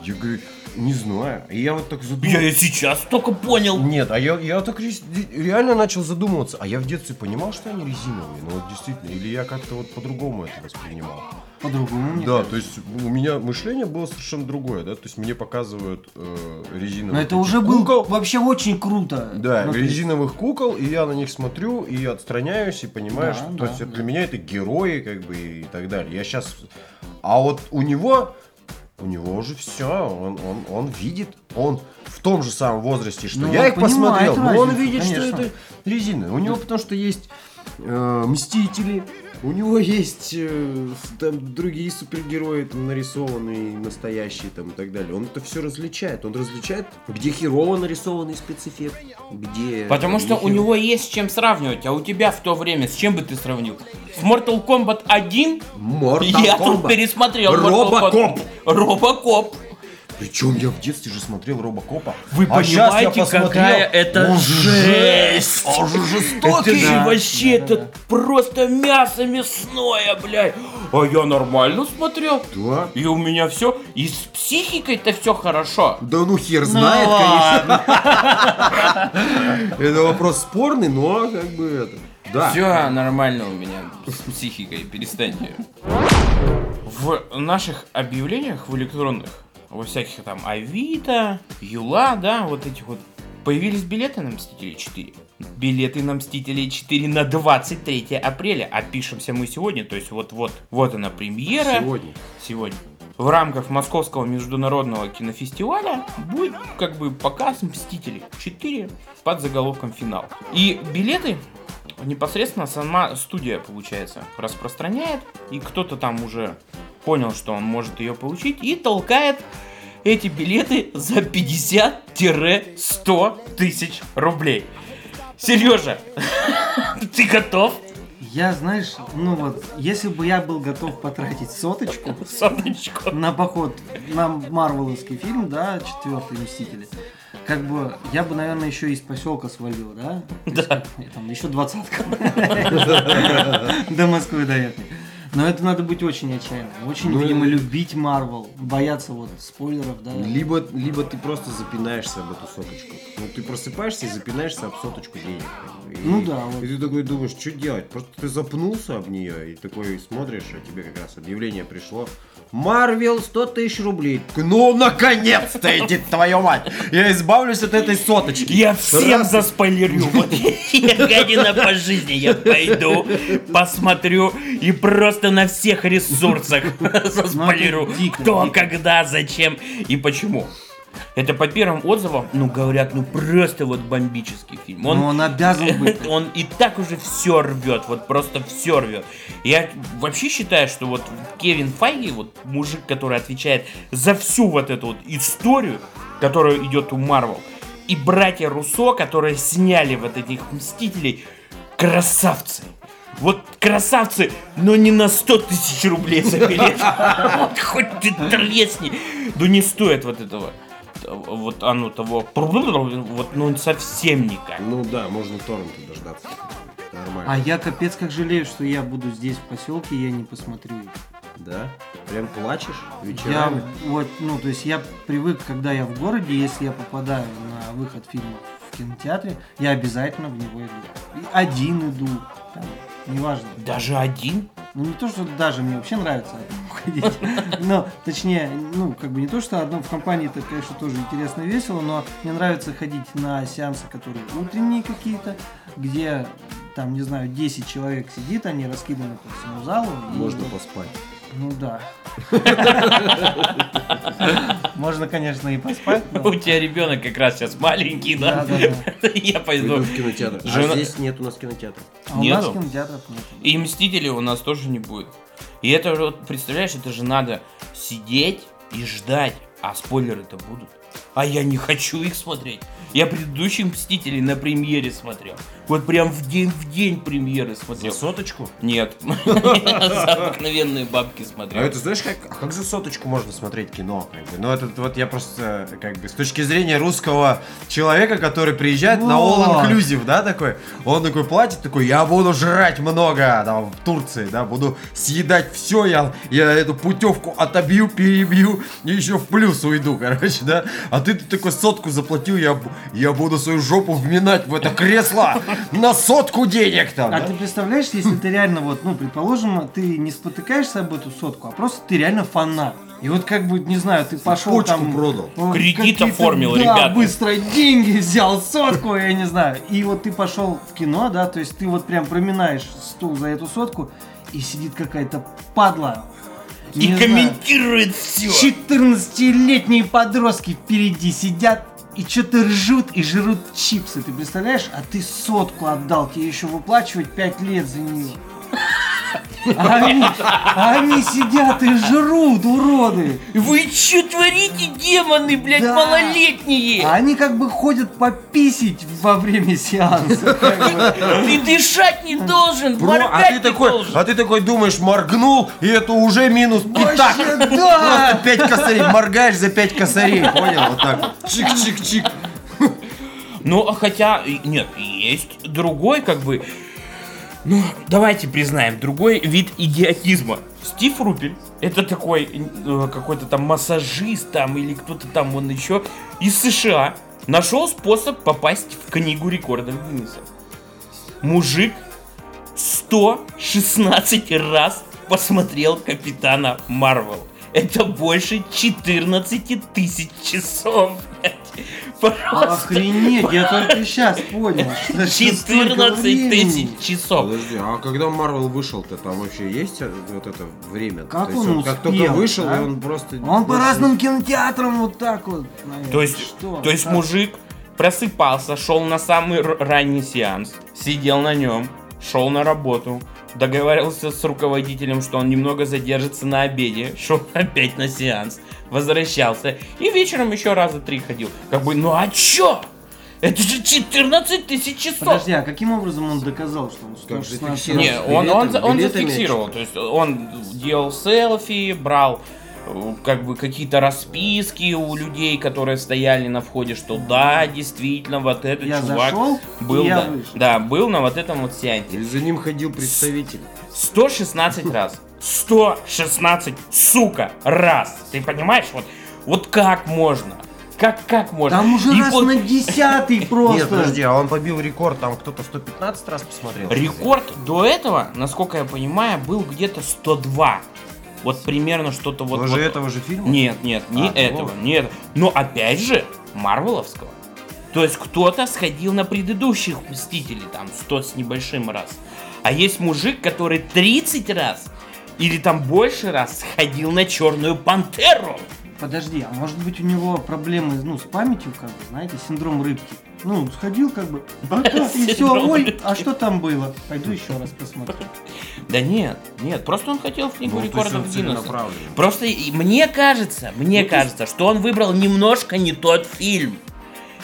Speaker 1: Я говорю, не знаю. И я вот так задумался.
Speaker 2: Я и сейчас только понял.
Speaker 1: Нет, а я, я так ре- реально начал задумываться. А я в детстве понимал, что они резиновые. Ну вот действительно. Или я как-то вот по-другому это воспринимал.
Speaker 3: По-другому
Speaker 1: Да,
Speaker 3: кажется.
Speaker 1: то есть у меня мышление было совершенно другое, да, то есть мне показывают э, резиновых
Speaker 3: Но это уже был
Speaker 1: кукол.
Speaker 3: вообще очень круто.
Speaker 1: Да,
Speaker 3: то есть-
Speaker 1: резиновых кукол, и я на них смотрю и отстраняюсь и понимаю,
Speaker 3: Да,
Speaker 1: что
Speaker 3: да,
Speaker 1: то есть,
Speaker 3: да.
Speaker 1: для меня это герои, как бы и так далее. Я сейчас, а вот у него, у него уже все, он, он, он видит, он в том же самом возрасте, что
Speaker 3: Ну,
Speaker 1: я их посмотрел, но он видит,
Speaker 3: конечно.
Speaker 1: что это резина. У него потому что есть э, мстители. У него есть э, там другие супергерои там нарисованные, настоящие там и так далее. Он это все различает. Он различает, где херово нарисованный спецэффект, где...
Speaker 2: Потому что у него есть с чем сравнивать, а у тебя в то время с чем бы ты сравнил? С Mortal Kombat 1?
Speaker 1: Mortal
Speaker 2: Я тут
Speaker 1: Kombat.
Speaker 2: пересмотрел Mortal
Speaker 1: Робокоп.
Speaker 2: Робокоп.
Speaker 1: Причем я в детстве же смотрел Робокопа.
Speaker 2: Вы
Speaker 1: А
Speaker 2: понимаете,
Speaker 1: посмотрел,
Speaker 2: какая это
Speaker 1: он же
Speaker 2: жесть?
Speaker 1: Он же
Speaker 2: Это
Speaker 1: жестокий.
Speaker 2: же
Speaker 3: Да,
Speaker 2: вообще
Speaker 3: да, да,
Speaker 2: это просто мясо мясное, блядь. а я нормально смотрел.
Speaker 1: Да.
Speaker 2: И у меня все, и с психикой-то все хорошо.
Speaker 1: Да ну хер
Speaker 3: Ну
Speaker 1: знает,
Speaker 3: ладно.
Speaker 1: конечно. Это вопрос спорный, но как бы это. Да.
Speaker 2: Все нормально у меня с психикой, перестаньте. В наших объявлениях в электронных, во всяких там Авито, Юла, да, вот этих вот, появились билеты на Мстители 4. Билеты на Мстители 4 на 23 апреля. А пишемся мы сегодня, то есть вот-вот, вот она премьера.
Speaker 1: Сегодня.
Speaker 2: Сегодня. В рамках Московского международного кинофестиваля будет как бы показ Мстителей 4 под заголовком «Финал». И билеты непосредственно сама студия, получается, распространяет, и кто-то там уже понял, что он может ее получить, и толкает эти билеты за 50-100 тысяч рублей. Сережа, ты готов?
Speaker 3: Я, знаешь, ну вот, если бы я был готов потратить соточку
Speaker 2: Соточку.
Speaker 3: на поход на Марвеловский фильм, да, четвертый Мстители, как бы я бы, наверное, еще из поселка свалил, да?
Speaker 2: Да.
Speaker 3: Там еще двадцатка. До Москвы доехать. Но это надо быть очень отчаянным. Очень,
Speaker 1: Ну,
Speaker 3: видимо, любить Марвел, бояться вот спойлеров, да.
Speaker 1: Либо, либо ты просто запинаешься об эту соточку. Ну, ты просыпаешься и запинаешься об соточку денег. И-
Speaker 3: Ну да, вот.
Speaker 1: И ты такой думаешь, что делать? Просто ты запнулся об нее и такой смотришь, а тебе как раз объявление пришло. Марвел 100 тысяч рублей. Ну, наконец-то, иди твою мать! Я избавлюсь от этой соточки.
Speaker 2: Я всем
Speaker 1: Раз.
Speaker 2: заспойлерю. Вот я гадина по жизни. Я пойду, посмотрю и просто на всех ресурсах заспойлерю.
Speaker 3: Ну, дико,
Speaker 2: Кто, когда, зачем и почему. Это по первым отзывам, ну, говорят, ну, просто вот бомбический фильм. Он,
Speaker 3: Но он обязан быть.
Speaker 2: он и так уже все рвет, вот просто все рвет. Я вообще считаю, что вот Кевин Файги, вот мужик, который отвечает за всю вот эту вот историю, которая идет у Марвел, и братья Руссо, которые сняли вот этих Мстителей, красавцы. Вот красавцы, но не на 100 тысяч рублей за билет. Вот хоть ты тресни. Ну не стоит вот этого. Вот оно того. Вот ну совсем никак.
Speaker 1: Ну да, можно торренты дождаться. Нормально.
Speaker 3: А я капец как жалею, что я буду здесь в поселке, я не посмотрю их.
Speaker 1: Да? Прям плачешь
Speaker 3: Я
Speaker 1: вечерами?
Speaker 3: вот, ну, то есть я привык, когда я в городе, если я попадаю на выход фильма в кинотеатре, я обязательно в него иду. Один иду, там, неважно.
Speaker 2: Даже один?
Speaker 3: Ну не то, что даже мне вообще нравится ходить, но точнее, ну как бы не то, что одно в компании это, конечно, тоже интересно и весело, но мне нравится ходить на сеансы, которые утренние какие-то, где там, не знаю, 10 человек сидит, они раскиданы по всему залу. и
Speaker 1: Можно
Speaker 3: вот-
Speaker 1: поспать.
Speaker 3: Ну да. Можно, конечно, и поспать, но...
Speaker 2: У тебя ребенок как раз сейчас маленький, да?
Speaker 3: Да-да-да.
Speaker 2: Я
Speaker 1: Пойду в кинотеатр.
Speaker 2: Жена-
Speaker 1: А здесь нет у нас кинотеатра.
Speaker 3: А у нас кинотеатров нет.
Speaker 2: И Мстителей у нас тоже не будет. И это вот, представляешь, это же надо сидеть и ждать. А спойлеры-то будут. А я не хочу их смотреть. Я предыдущих Мстителей на премьере смотрел. Вот прям в день в день премьеры
Speaker 4: За
Speaker 2: смотрел.
Speaker 4: соточку?
Speaker 2: Нет. За обыкновенные бабки
Speaker 1: А
Speaker 2: смотрел.
Speaker 1: это знаешь, как
Speaker 4: А как за соточку можно смотреть кино? Как бы? Ну, это вот я просто, как бы, с точки зрения русского человека, который приезжает на. All Inclusive, да, такой, он такой платит, такой, я буду жрать много, там, в Турции, да, буду съедать все, я, я эту путевку отобью, перебью, и еще в плюс уйду, короче, да. А ты, ты такой сотку заплатил, я, я буду свою жопу вминать в это кресло на сотку денег там.
Speaker 3: А
Speaker 4: да.
Speaker 3: ты представляешь, если ты реально вот, ну, предположим, ты не спотыкаешься об эту сотку, а просто ты реально фанат. И вот как бы, не знаю, ты пошел
Speaker 1: почку
Speaker 3: там...
Speaker 1: продал.
Speaker 3: вот
Speaker 2: Кредит оформил,
Speaker 3: да,
Speaker 2: ребята.
Speaker 3: быстро деньги взял, сотку, я не знаю. И вот ты пошел в кино, да, то есть ты вот прям проминаешь стул за эту сотку, и сидит какая-то падла.
Speaker 2: И
Speaker 3: знаю,
Speaker 2: комментирует все.
Speaker 3: 14-летние подростки впереди сидят и что-то ржут и жрут чипсы. Ты представляешь? А ты сотку отдал, тебе еще выплачивать 5 лет за нее. А они, а они сидят и жрут, уроды.
Speaker 2: Вы что творите, демоны, блядь,
Speaker 3: Да.
Speaker 2: малолетние?
Speaker 3: А они как бы ходят пописить во время сеанса. как бы.
Speaker 2: Ты дышать не должен,
Speaker 4: а
Speaker 2: моргать
Speaker 4: ты
Speaker 2: не
Speaker 4: такой,
Speaker 2: должен.
Speaker 4: а ты такой думаешь, моргнул, и это уже минус пятак. Просто! 5 косарей, моргаешь за 5 косарей, понял? Вот так вот.
Speaker 2: Ну, давайте признаем, другой вид идиотизма. Стив Рупель, это такой э, какой-то там массажист там или кто-то там он еще из США, нашел способ попасть в книгу рекордов Гиннесса. Мужик 116 раз посмотрел Капитана Марвел. Это больше 14 тысяч часов. Просто
Speaker 3: Охренеть, я только сейчас понял. что это столько
Speaker 2: 14
Speaker 3: времени.
Speaker 2: тысяч часов.
Speaker 1: Подожди, а когда Марвел вышел-то, там вообще есть э, вот это время?
Speaker 3: Как
Speaker 1: То есть
Speaker 3: он
Speaker 1: Как
Speaker 3: успел,
Speaker 1: только вышел,
Speaker 3: а?
Speaker 1: и он просто...
Speaker 3: Он по разным кинотеатрам вот так вот. наверное.
Speaker 2: То есть,
Speaker 3: Что?
Speaker 2: то есть
Speaker 3: Как?
Speaker 2: мужик просыпался, шел на самый ранний сеанс, сидел на нем, шел на работу, договаривался с руководителем, что он немного задержится на обеде, шел опять на сеанс, возвращался и вечером еще раза три ходил. Как бы, ну а чё? Это же 14 тысяч часов!
Speaker 3: Подожди, а каким образом он доказал, что он
Speaker 1: Как же
Speaker 3: 116
Speaker 1: фиксировал?
Speaker 2: Не, он, он, он зафиксировал, то есть он делал селфи, брал э, как бы какие-то расписки у людей, которые стояли на входе, что да, действительно, вот этот
Speaker 3: Я
Speaker 2: чувак
Speaker 3: зашел,
Speaker 2: был,
Speaker 3: и я
Speaker 2: да,
Speaker 3: вышел.
Speaker 2: да, был на вот этом вот сеансе.
Speaker 1: Или за ним ходил представитель.
Speaker 2: 116 раз. 116, сука, раз. Ты понимаешь, вот, вот как можно? Как, как можно?
Speaker 3: Там уже
Speaker 2: И
Speaker 3: раз
Speaker 2: вот
Speaker 3: на десятый просто.
Speaker 4: Нет, подожди, а он побил рекорд, там кто-то 115 раз посмотрел?
Speaker 2: Рекорд до этого, насколько я понимаю, был где-то 102. Вот примерно что-то вот...
Speaker 4: Тоже
Speaker 2: вот-
Speaker 4: этого же фильма?
Speaker 2: Нет, нет, не
Speaker 4: А,
Speaker 2: этого,
Speaker 4: ну.
Speaker 2: нет. Но опять же, Марвеловского. То есть кто-то сходил на предыдущих Мстителей, там, 100 с небольшим раз. А есть мужик, который 30 раз или там больше раз сходил на Черную Пантеру.
Speaker 3: Подожди, а может быть у него проблемы ну, с памятью, как бы, знаете, синдром рыбки? Ну, сходил как бы, а, и все, ой, а что там было? Пойду еще раз посмотрю.
Speaker 2: Да нет, нет, просто он хотел в книгу
Speaker 4: Ну,
Speaker 2: рекордов Гиннесса. Просто и- мне кажется, мне кажется, что он выбрал немножко не тот фильм.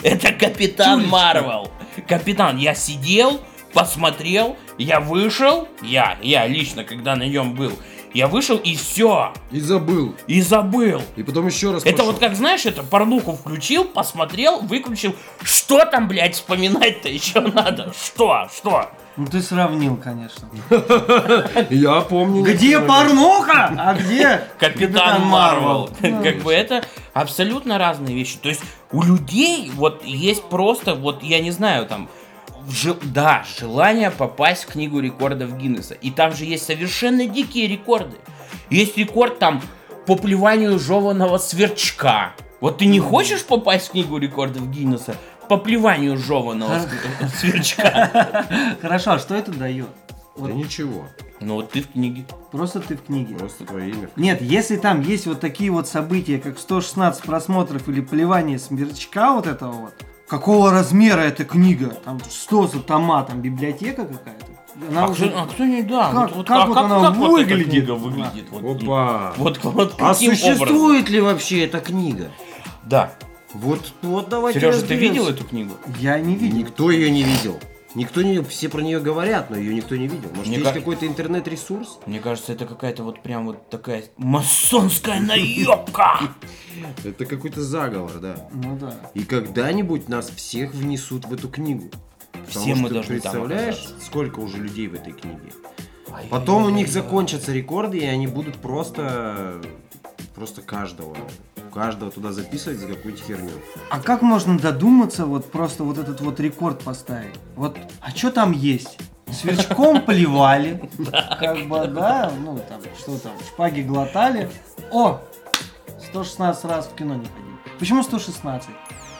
Speaker 2: Это Капитан. Марвел. Капитан, я сидел, посмотрел, я вышел, я, я лично, когда на нем был, я вышел и все,
Speaker 1: И забыл.
Speaker 2: и забыл.
Speaker 1: И потом еще раз
Speaker 2: Это
Speaker 1: пошел.
Speaker 2: вот как, знаешь, это порнуху включил, посмотрел, выключил. Что там, блядь, вспоминать-то еще надо? Что? Что?
Speaker 3: Ну ты сравнил, конечно.
Speaker 1: Я помню.
Speaker 3: Где порнуха? А где
Speaker 2: Капитан Марвел. Как бы это абсолютно разные вещи. То есть у людей вот есть просто, вот я не знаю, там, жел- да, желание попасть в книгу рекордов Гиннесса. И там же есть совершенно дикие рекорды. Есть рекорд там по плеванию жеваного сверчка. Вот ты не хочешь попасть в книгу рекордов Гиннесса по плеванию жеваного св- сверчка?
Speaker 3: Хорошо, а что это дает?
Speaker 1: Да ничего.
Speaker 2: Ну вот ты в книге.
Speaker 3: Просто ты в книге.
Speaker 1: Просто твое имя.
Speaker 3: Нет, если там есть вот такие вот события, как 116 просмотров или плевание смерчка вот этого вот, какого размера эта книга? Там 100 за тома, там библиотека какая-то? Она
Speaker 2: А
Speaker 3: уже-
Speaker 2: кто, а кто не да?
Speaker 3: Как- как вот она
Speaker 2: вот эта
Speaker 3: выглядит?
Speaker 2: книга выглядит? Вот,
Speaker 1: Опа.
Speaker 2: Вот, вот
Speaker 4: А
Speaker 2: каким образом?
Speaker 4: существует ли вообще эта книга?
Speaker 2: Да.
Speaker 4: Вот, вот давайте
Speaker 2: Сережа, ты
Speaker 4: разберемся.
Speaker 2: видел эту книгу?
Speaker 3: Я не видел.
Speaker 1: Никто ее не видел. Никто не, все про нее говорят, но ее никто не видел. Может,
Speaker 2: Мне
Speaker 1: есть
Speaker 2: кажется-
Speaker 1: какой-то интернет-ресурс?
Speaker 2: Мне кажется, это какая-то вот прям вот такая масонская наебка.
Speaker 1: Это какой-то заговор, да.
Speaker 3: Ну да.
Speaker 1: И когда-нибудь нас всех внесут в эту книгу.
Speaker 2: Все мы должны
Speaker 1: представляешь, сколько уже людей в этой книге? Потом у них закончатся рекорды, и они будут просто, просто каждого, каждого туда записывать за какую-то херню.
Speaker 3: А как можно додуматься вот просто вот этот вот рекорд поставить? Вот, а что там есть? Сверчком поливали, как бы, да, ну там, что там, шпаги глотали. О, 116 раз в кино не ходили. Почему 116?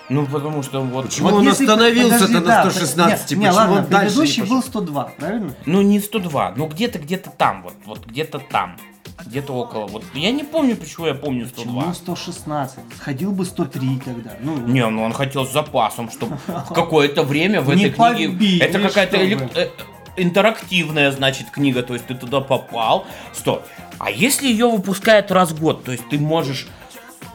Speaker 2: Ну, потому что вот...
Speaker 1: Почему он
Speaker 3: если-
Speaker 1: остановился-то на
Speaker 3: да,
Speaker 1: 116?
Speaker 3: Не, не, ладно,
Speaker 1: он не
Speaker 3: предыдущий
Speaker 1: пошел?
Speaker 3: был 102, правильно?
Speaker 2: Ну, не 102, ну где-то, где-то там, вот, вот где-то там. Где-то около, вот. Я не помню, почему я помню 102.
Speaker 3: Почему 116? Ходил бы 103 тогда. Ну,
Speaker 2: Не, ну он хотел с запасом, чтобы какое-то время в этой книге... Это какая-то э, интерактивная, значит, книга, то есть ты туда попал. Стой. А если ее выпускают раз в год, то есть ты можешь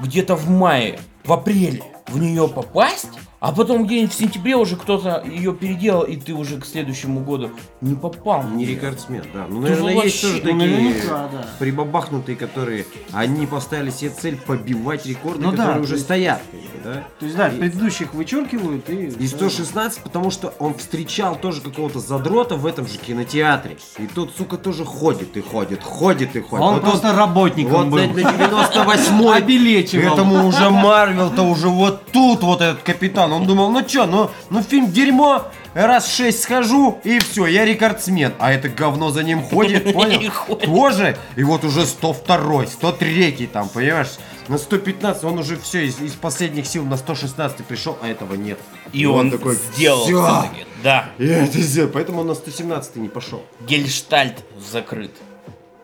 Speaker 2: где-то в мае, в апреле в нее попасть, А потом где-нибудь в сентябре уже кто-то ее переделал, и ты уже к следующему году не попал.
Speaker 1: Не рекордсмен, да. Ну,
Speaker 2: Ты
Speaker 1: наверное, есть тоже
Speaker 3: ну,
Speaker 1: такие
Speaker 3: наверняка, да.
Speaker 1: прибабахнутые, которые они поставили себе цель побивать рекорды,
Speaker 3: Ну да,
Speaker 1: которые
Speaker 3: то
Speaker 1: уже
Speaker 3: есть-
Speaker 1: стоят. да?
Speaker 3: То есть, да,
Speaker 1: И-
Speaker 3: предыдущих вычеркивают и...
Speaker 1: И 116, потому что он встречал тоже какого-то задрота в этом же кинотеатре. И тот, сука, тоже ходит и ходит, ходит и ходит.
Speaker 3: Он
Speaker 1: Вот
Speaker 3: просто работником
Speaker 1: Вот
Speaker 3: был.
Speaker 1: на, на 98-й
Speaker 3: Обелечивал.
Speaker 1: Этому уже Марвел-то уже вот тут вот этот капитан. Он думал, ну чё, ну, ну фильм дерьмо, раз шесть схожу, и все, я рекордсмен. А это говно за ним ходит,
Speaker 2: И
Speaker 1: понял? Тоже. И вот уже 102 103 там, понимаешь? На 115 он уже все из, из последних сил на 116 пришел, а этого нет.
Speaker 2: И он,
Speaker 1: такой,
Speaker 2: сделал всё-таки. Да.
Speaker 1: Я это сделал, поэтому он на 117 не пошел.
Speaker 2: Гельштальт закрыт.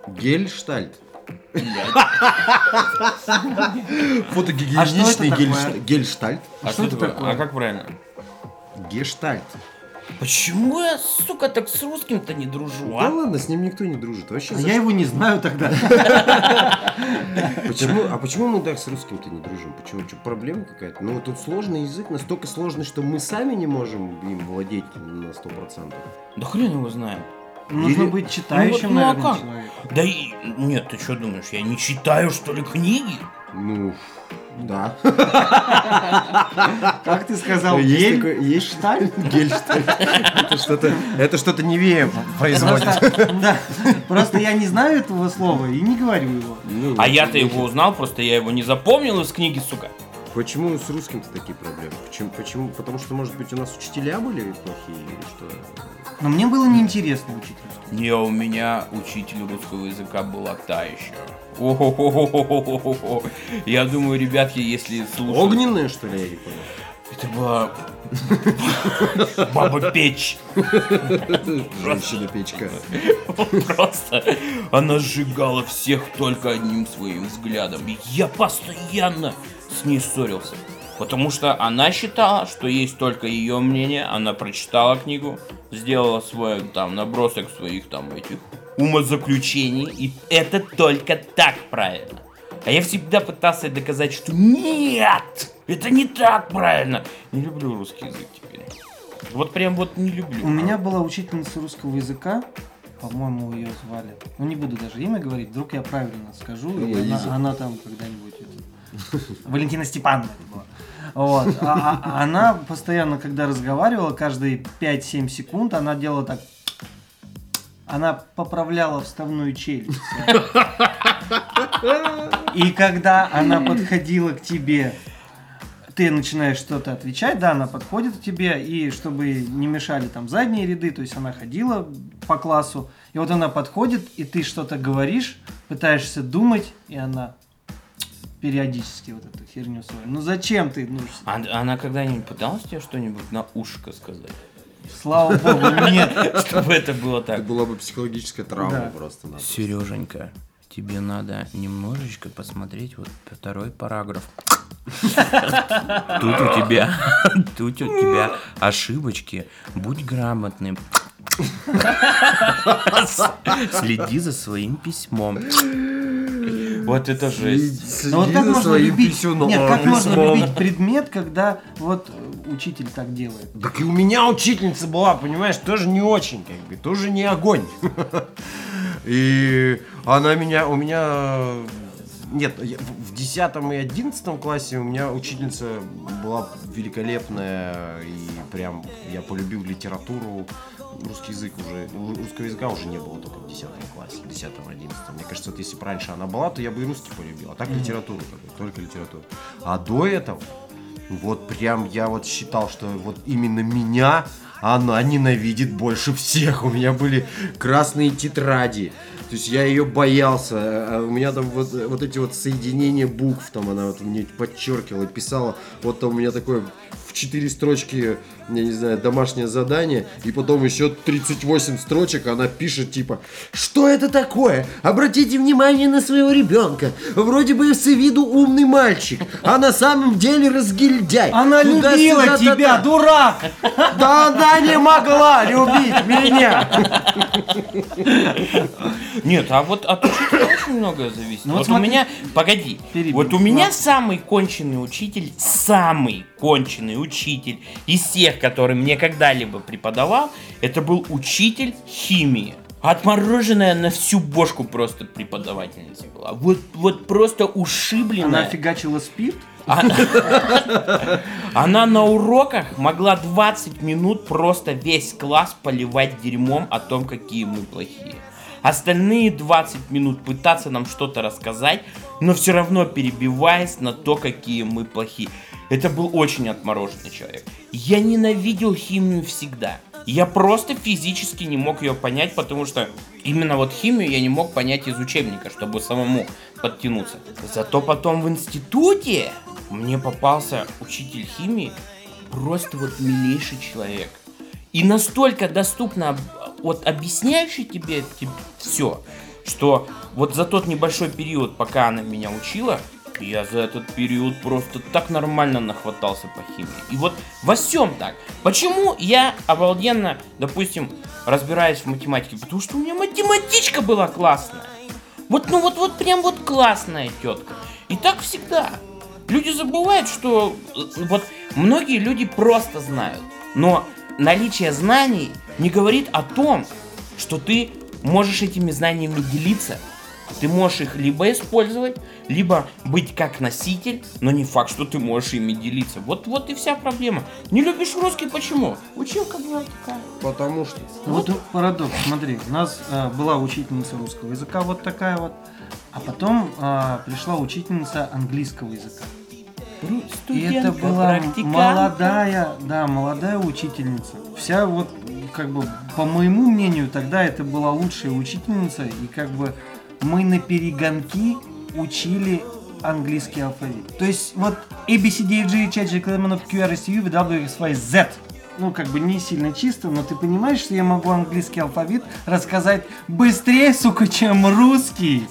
Speaker 1: Гельштальт.
Speaker 3: А
Speaker 1: Фотогигиеничный
Speaker 3: такое?
Speaker 1: гельштальт.
Speaker 2: А
Speaker 3: Что
Speaker 2: что
Speaker 3: это
Speaker 2: такое? А как правильно?
Speaker 1: Гештальт.
Speaker 2: Почему я, сука, так с русским-то не дружу,
Speaker 1: Да
Speaker 2: а?
Speaker 1: ладно, с ним никто не дружит. Вообще,
Speaker 3: А я его не знаю тогда.
Speaker 1: Почему, а почему мы так с русским-то не дружим? Почему? Что, проблема какая-то? Ну, тут сложный язык, настолько сложный, что мы сами не можем им владеть на 100%.
Speaker 2: Да хрен его знает.
Speaker 3: Нужно
Speaker 1: Или-
Speaker 3: быть читающим,
Speaker 2: Ну вот, ну а как?
Speaker 3: человеком.
Speaker 2: Да и... Нет, ты что думаешь, я не читаю, что ли, книги?
Speaker 1: Ну, да.
Speaker 3: Как ты сказал,
Speaker 1: есть
Speaker 3: гель?
Speaker 1: такой, есть штальт? Гельштальт. Это что-то, это что-то невея производит.
Speaker 3: Да, просто я не знаю этого слова и не говорю его.
Speaker 1: Ну,
Speaker 2: А я-то его узнал, просто я его не запомнил из книги, сука.
Speaker 1: Почему с русским-то такие проблемы? Почему, почему? Потому что, может быть, у нас учителя были плохие или что?
Speaker 3: Но мне было неинтересно учить русский.
Speaker 2: Не, у меня учитель русского языка была та еще. О-хо-хо-хо-хо-хо-хо. Я думаю, ребятки, если слушают...
Speaker 1: Огненные, что ли, я не понял?
Speaker 2: Это была... Баба Печь.
Speaker 1: Женщина-печка.
Speaker 2: Просто она сжигала всех только одним своим взглядом. Я постоянно с ней ссорился. Потому что она считала, что есть только ее мнение, она прочитала книгу, сделала свой там набросок своих там этих умозаключений, и это только так правильно. А я всегда пытался доказать, что нет, это не так правильно. Не люблю русский язык теперь. Вот прям вот не люблю.
Speaker 3: У меня была учительница русского языка, по-моему, ее звали. Ну, не буду даже имя говорить, вдруг я правильно скажу, и
Speaker 1: Луиза.
Speaker 3: она, она там когда-нибудь... это, Валентина Степановна. Вот. А- а- она постоянно, когда разговаривала, каждые 5-7 секунд, она делала так... Она поправляла вставную челюсть. И когда она подходила к тебе, ты начинаешь что-то отвечать, да, она подходит к тебе, и чтобы не мешали там задние ряды, то есть она ходила по классу, и вот она подходит, и ты что-то говоришь, пытаешься думать, и она периодически вот эту херню свою. Ну зачем ты? Ну,
Speaker 2: А- она когда-нибудь пыталась тебе что-нибудь на ушко сказать?
Speaker 3: слава богу, нет.
Speaker 2: Чтобы это было
Speaker 1: Это
Speaker 2: так.
Speaker 1: была бы психологическая травма
Speaker 3: Да.
Speaker 1: просто. да.
Speaker 2: Сереженька, тебе надо немножечко посмотреть вот второй параграф. Тут у тебя, тут у тебя ошибочки. Будь грамотным. Следи за своим письмом. Вот это жесть.
Speaker 3: Ну вот как можно любить?
Speaker 1: писюном.
Speaker 3: Нет, как можно любить предмет, когда вот э, учитель так делает?
Speaker 1: Так и у меня учительница была, понимаешь, тоже не очень, как бы, тоже не огонь. И она меня, у меня, нет, я в в 10 и 11 классе у меня учительница была великолепная, и прям я полюбил литературу, русский язык уже, русского языка уже не было только в 10 классе, в 10 11 Мне кажется, вот если бы раньше она была, то я бы и русский полюбил, а так литературу, только, только литературу. А до этого, вот прям я вот считал, что вот именно меня она ненавидит больше всех. У меня были красные тетради. То есть я ее боялся. А У меня там вот, вот эти вот соединения букв, там она вот мне подчеркивала, писала. Вот там у меня такое в четыре строчки, я не знаю, домашнее задание, и потом еще 38 строчек она пишет типа, что это такое? Обратите внимание на своего ребенка. Вроде бы с виду умный мальчик, а на самом деле разгильдяй.
Speaker 3: Она
Speaker 1: Туда-сюда,
Speaker 3: любила
Speaker 1: та-та.
Speaker 3: тебя, дурак!
Speaker 1: Да она не могла любить меня.
Speaker 2: Нет, а вот от учителя очень многое зависит.
Speaker 3: Ну вот
Speaker 2: вот у меня, погоди,
Speaker 3: Перебью.
Speaker 2: вот у меня самый конченый учитель, самый конченый учитель из всех, который мне когда-либо преподавал, это был учитель химии. Отмороженная на всю бошку просто преподавательница была. Вот, вот просто ушибленная.
Speaker 3: Она фигачила спирт?
Speaker 2: Она, она на уроках могла 20 минут просто весь класс поливать дерьмом о том, какие мы плохие. Остальные 20 минут пытаться нам что-то рассказать, но все равно перебиваясь на то, какие мы плохие. Это был очень отмороженный человек. Я ненавидел химию всегда. Я просто физически не мог ее понять, потому что именно вот химию я не мог понять из учебника, чтобы самому подтянуться. Зато потом в институте мне попался учитель химии, просто вот милейший человек. И настолько доступно вот объясняющий тебе, все, что вот за тот небольшой период, пока она меня учила, я за этот период просто так нормально нахватался по химии. И вот во всем так. Почему я обалденно, допустим, разбираюсь в математике? Потому что у меня математичка была классная. Вот, ну вот, вот прям вот классная тетка. И так всегда. Люди забывают, что э, вот многие люди просто знают. Но наличие знаний не говорит о том, что ты можешь этими знаниями делиться. Ты можешь их либо использовать, либо быть как носитель, но не факт, что ты можешь ими делиться. Вот, вот и вся проблема. Не любишь русский, почему? Училка была такая.
Speaker 1: Потому что...
Speaker 3: Вот парадокс, смотри, у нас э, была учительница русского языка вот такая вот, а потом э, пришла учительница английского языка. И это была
Speaker 2: практикантка.
Speaker 3: молодая, да, молодая учительница. Вся вот, как бы, по моему мнению, тогда это была лучшая учительница, и как бы мы на перегонки учили английский алфавит. То есть вот A, B, C, D, F, G, H, I, J, K, L, M, N, O, P, Q, R, S, T, U, V, W, X, Y, Z. Ну, как бы не сильно чисто, но ты понимаешь, что я могу английский алфавит рассказать быстрее, сука, чем русский.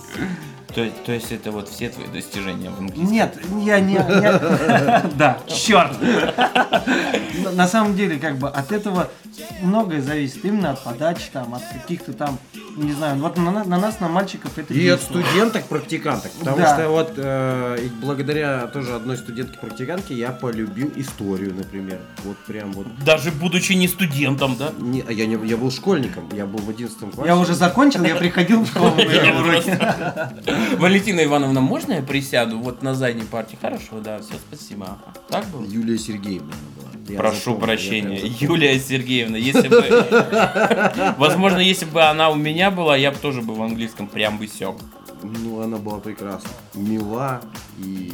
Speaker 2: То, то есть это вот все твои достижения в английском?
Speaker 3: Нет, я не... Да, черт. На- самом деле, как бы от этого многое зависит. Именно от подачи, там, от каких-то там, не знаю, вот на, на- на нас, на мальчиков это
Speaker 1: И от студенток практиканток. Потому
Speaker 3: Да.
Speaker 1: что вот э, благодаря тоже одной студентке практикантке я полюбил историю, например. Вот прям вот.
Speaker 2: Даже будучи не студентом, да?
Speaker 1: Не, а я, не, я был школьником, я был в 11 классе.
Speaker 3: Я уже закончил, я приходил в школу на
Speaker 2: Я
Speaker 3: уроки.
Speaker 2: Валентина Ивановна, можно я присяду вот на задней партии? Хорошо, да, все, спасибо. Так было?
Speaker 1: Юлия Сергеевна была. Я
Speaker 2: Прошу
Speaker 1: запомнил, я
Speaker 2: прощения,
Speaker 1: запомнил.
Speaker 2: Юлия Сергеевна, если бы... Возможно, если бы она у меня была, я бы тоже бы в английском прям бы сёк.
Speaker 1: Ну, она была прекрасна. Мила и.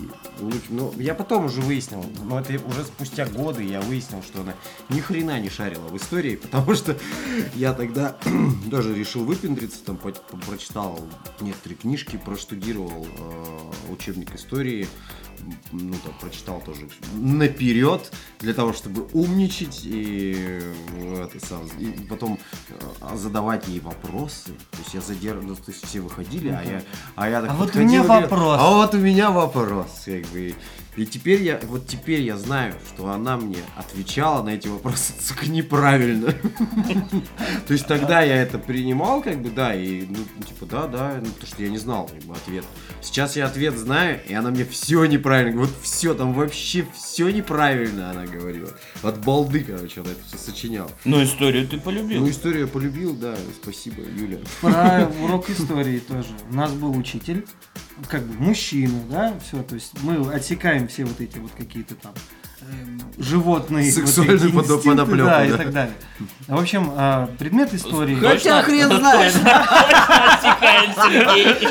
Speaker 1: Ну, я потом уже выяснил, но это уже спустя годы я выяснил, что она ни хрена не шарила в истории, потому что я тогда тоже решил выпендриться, там прочитал некоторые книжки, проштудировал э, учебник истории, ну, там, прочитал тоже наперед, для того, чтобы умничать и, это сам, и потом э, задавать ей вопросы. То есть я задерживал, то есть все выходили, а я, а я так
Speaker 3: А вот у меня вопрос.
Speaker 1: А вот у меня вопрос, как бы. И теперь я, вот теперь я знаю, что она мне отвечала на эти вопросы, сука, неправильно. То есть тогда я это принимал, как бы, да, и, ну, типа, да, да, ну, потому что я не знал, как бы, ответ. Сейчас я ответ знаю, и она мне все неправильно, вот все, там вообще все неправильно она говорила. От балды, короче, она это все сочиняла.
Speaker 2: Ну, историю ты полюбил.
Speaker 1: Ну, историю я полюбил, да, спасибо, Юля.
Speaker 3: Про урок истории тоже. У нас был учитель, как бы мужчина, да, все, то есть мы отсекаем все вот эти вот какие-то там эм, животные вот эти
Speaker 1: подо-
Speaker 3: инстинкты,
Speaker 1: подоплеку,
Speaker 3: да, и
Speaker 1: да.
Speaker 3: так далее. В общем, а, предмет истории.
Speaker 2: Точно-
Speaker 1: знает.
Speaker 2: Отсекаем Сергей.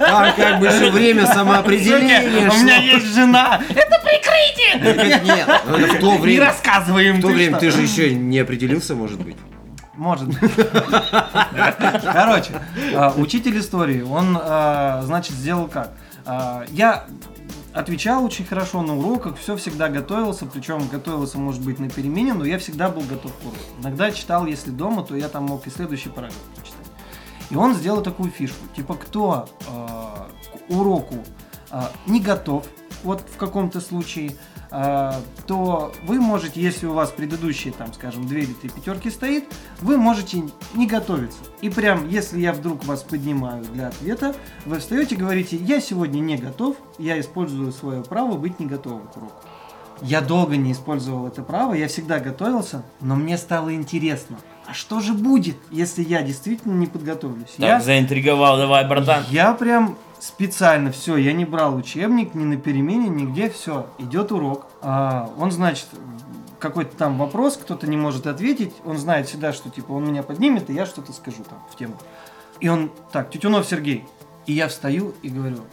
Speaker 1: А как бы же время самоопределения
Speaker 3: У меня есть жена. Это прикрытие!
Speaker 1: Нет, в то
Speaker 3: Не
Speaker 1: время,
Speaker 3: рассказываем.
Speaker 1: в то время ты же еще не определился, может быть.
Speaker 3: Может быть. Короче, а, учитель истории, он, а, значит, сделал как? А, Я отвечал очень хорошо на уроках, все всегда готовился, причем готовился, может быть, на перемене, но я всегда был готов к уроку. Иногда читал, если дома, то я там мог и следующий параграф прочитать. И он сделал такую фишку, типа, кто к уроку не готов, вот в каком-то случае, а, то вы можете, если у вас предыдущие, там, скажем, две или три пятерки стоит, вы можете не готовиться. И прям, если я вдруг вас поднимаю для ответа, вы встаете и говорите, я сегодня не готов, я использую свое право быть не готовым к уроку. Я долго не использовал это право, я всегда готовился, но мне стало интересно, а что же будет, если я действительно не подготовлюсь?
Speaker 2: Так,
Speaker 3: я,
Speaker 2: заинтриговал, давай, братан.
Speaker 3: я прям специально все, я не брал учебник ни на перемене, нигде, все, идет урок. А, он, значит, какой-то там вопрос, кто-то не может ответить, он знает всегда, что типа он меня поднимет, и я что-то скажу там в тему. И он, так, Тютюнов Сергей. И я встаю и говорю,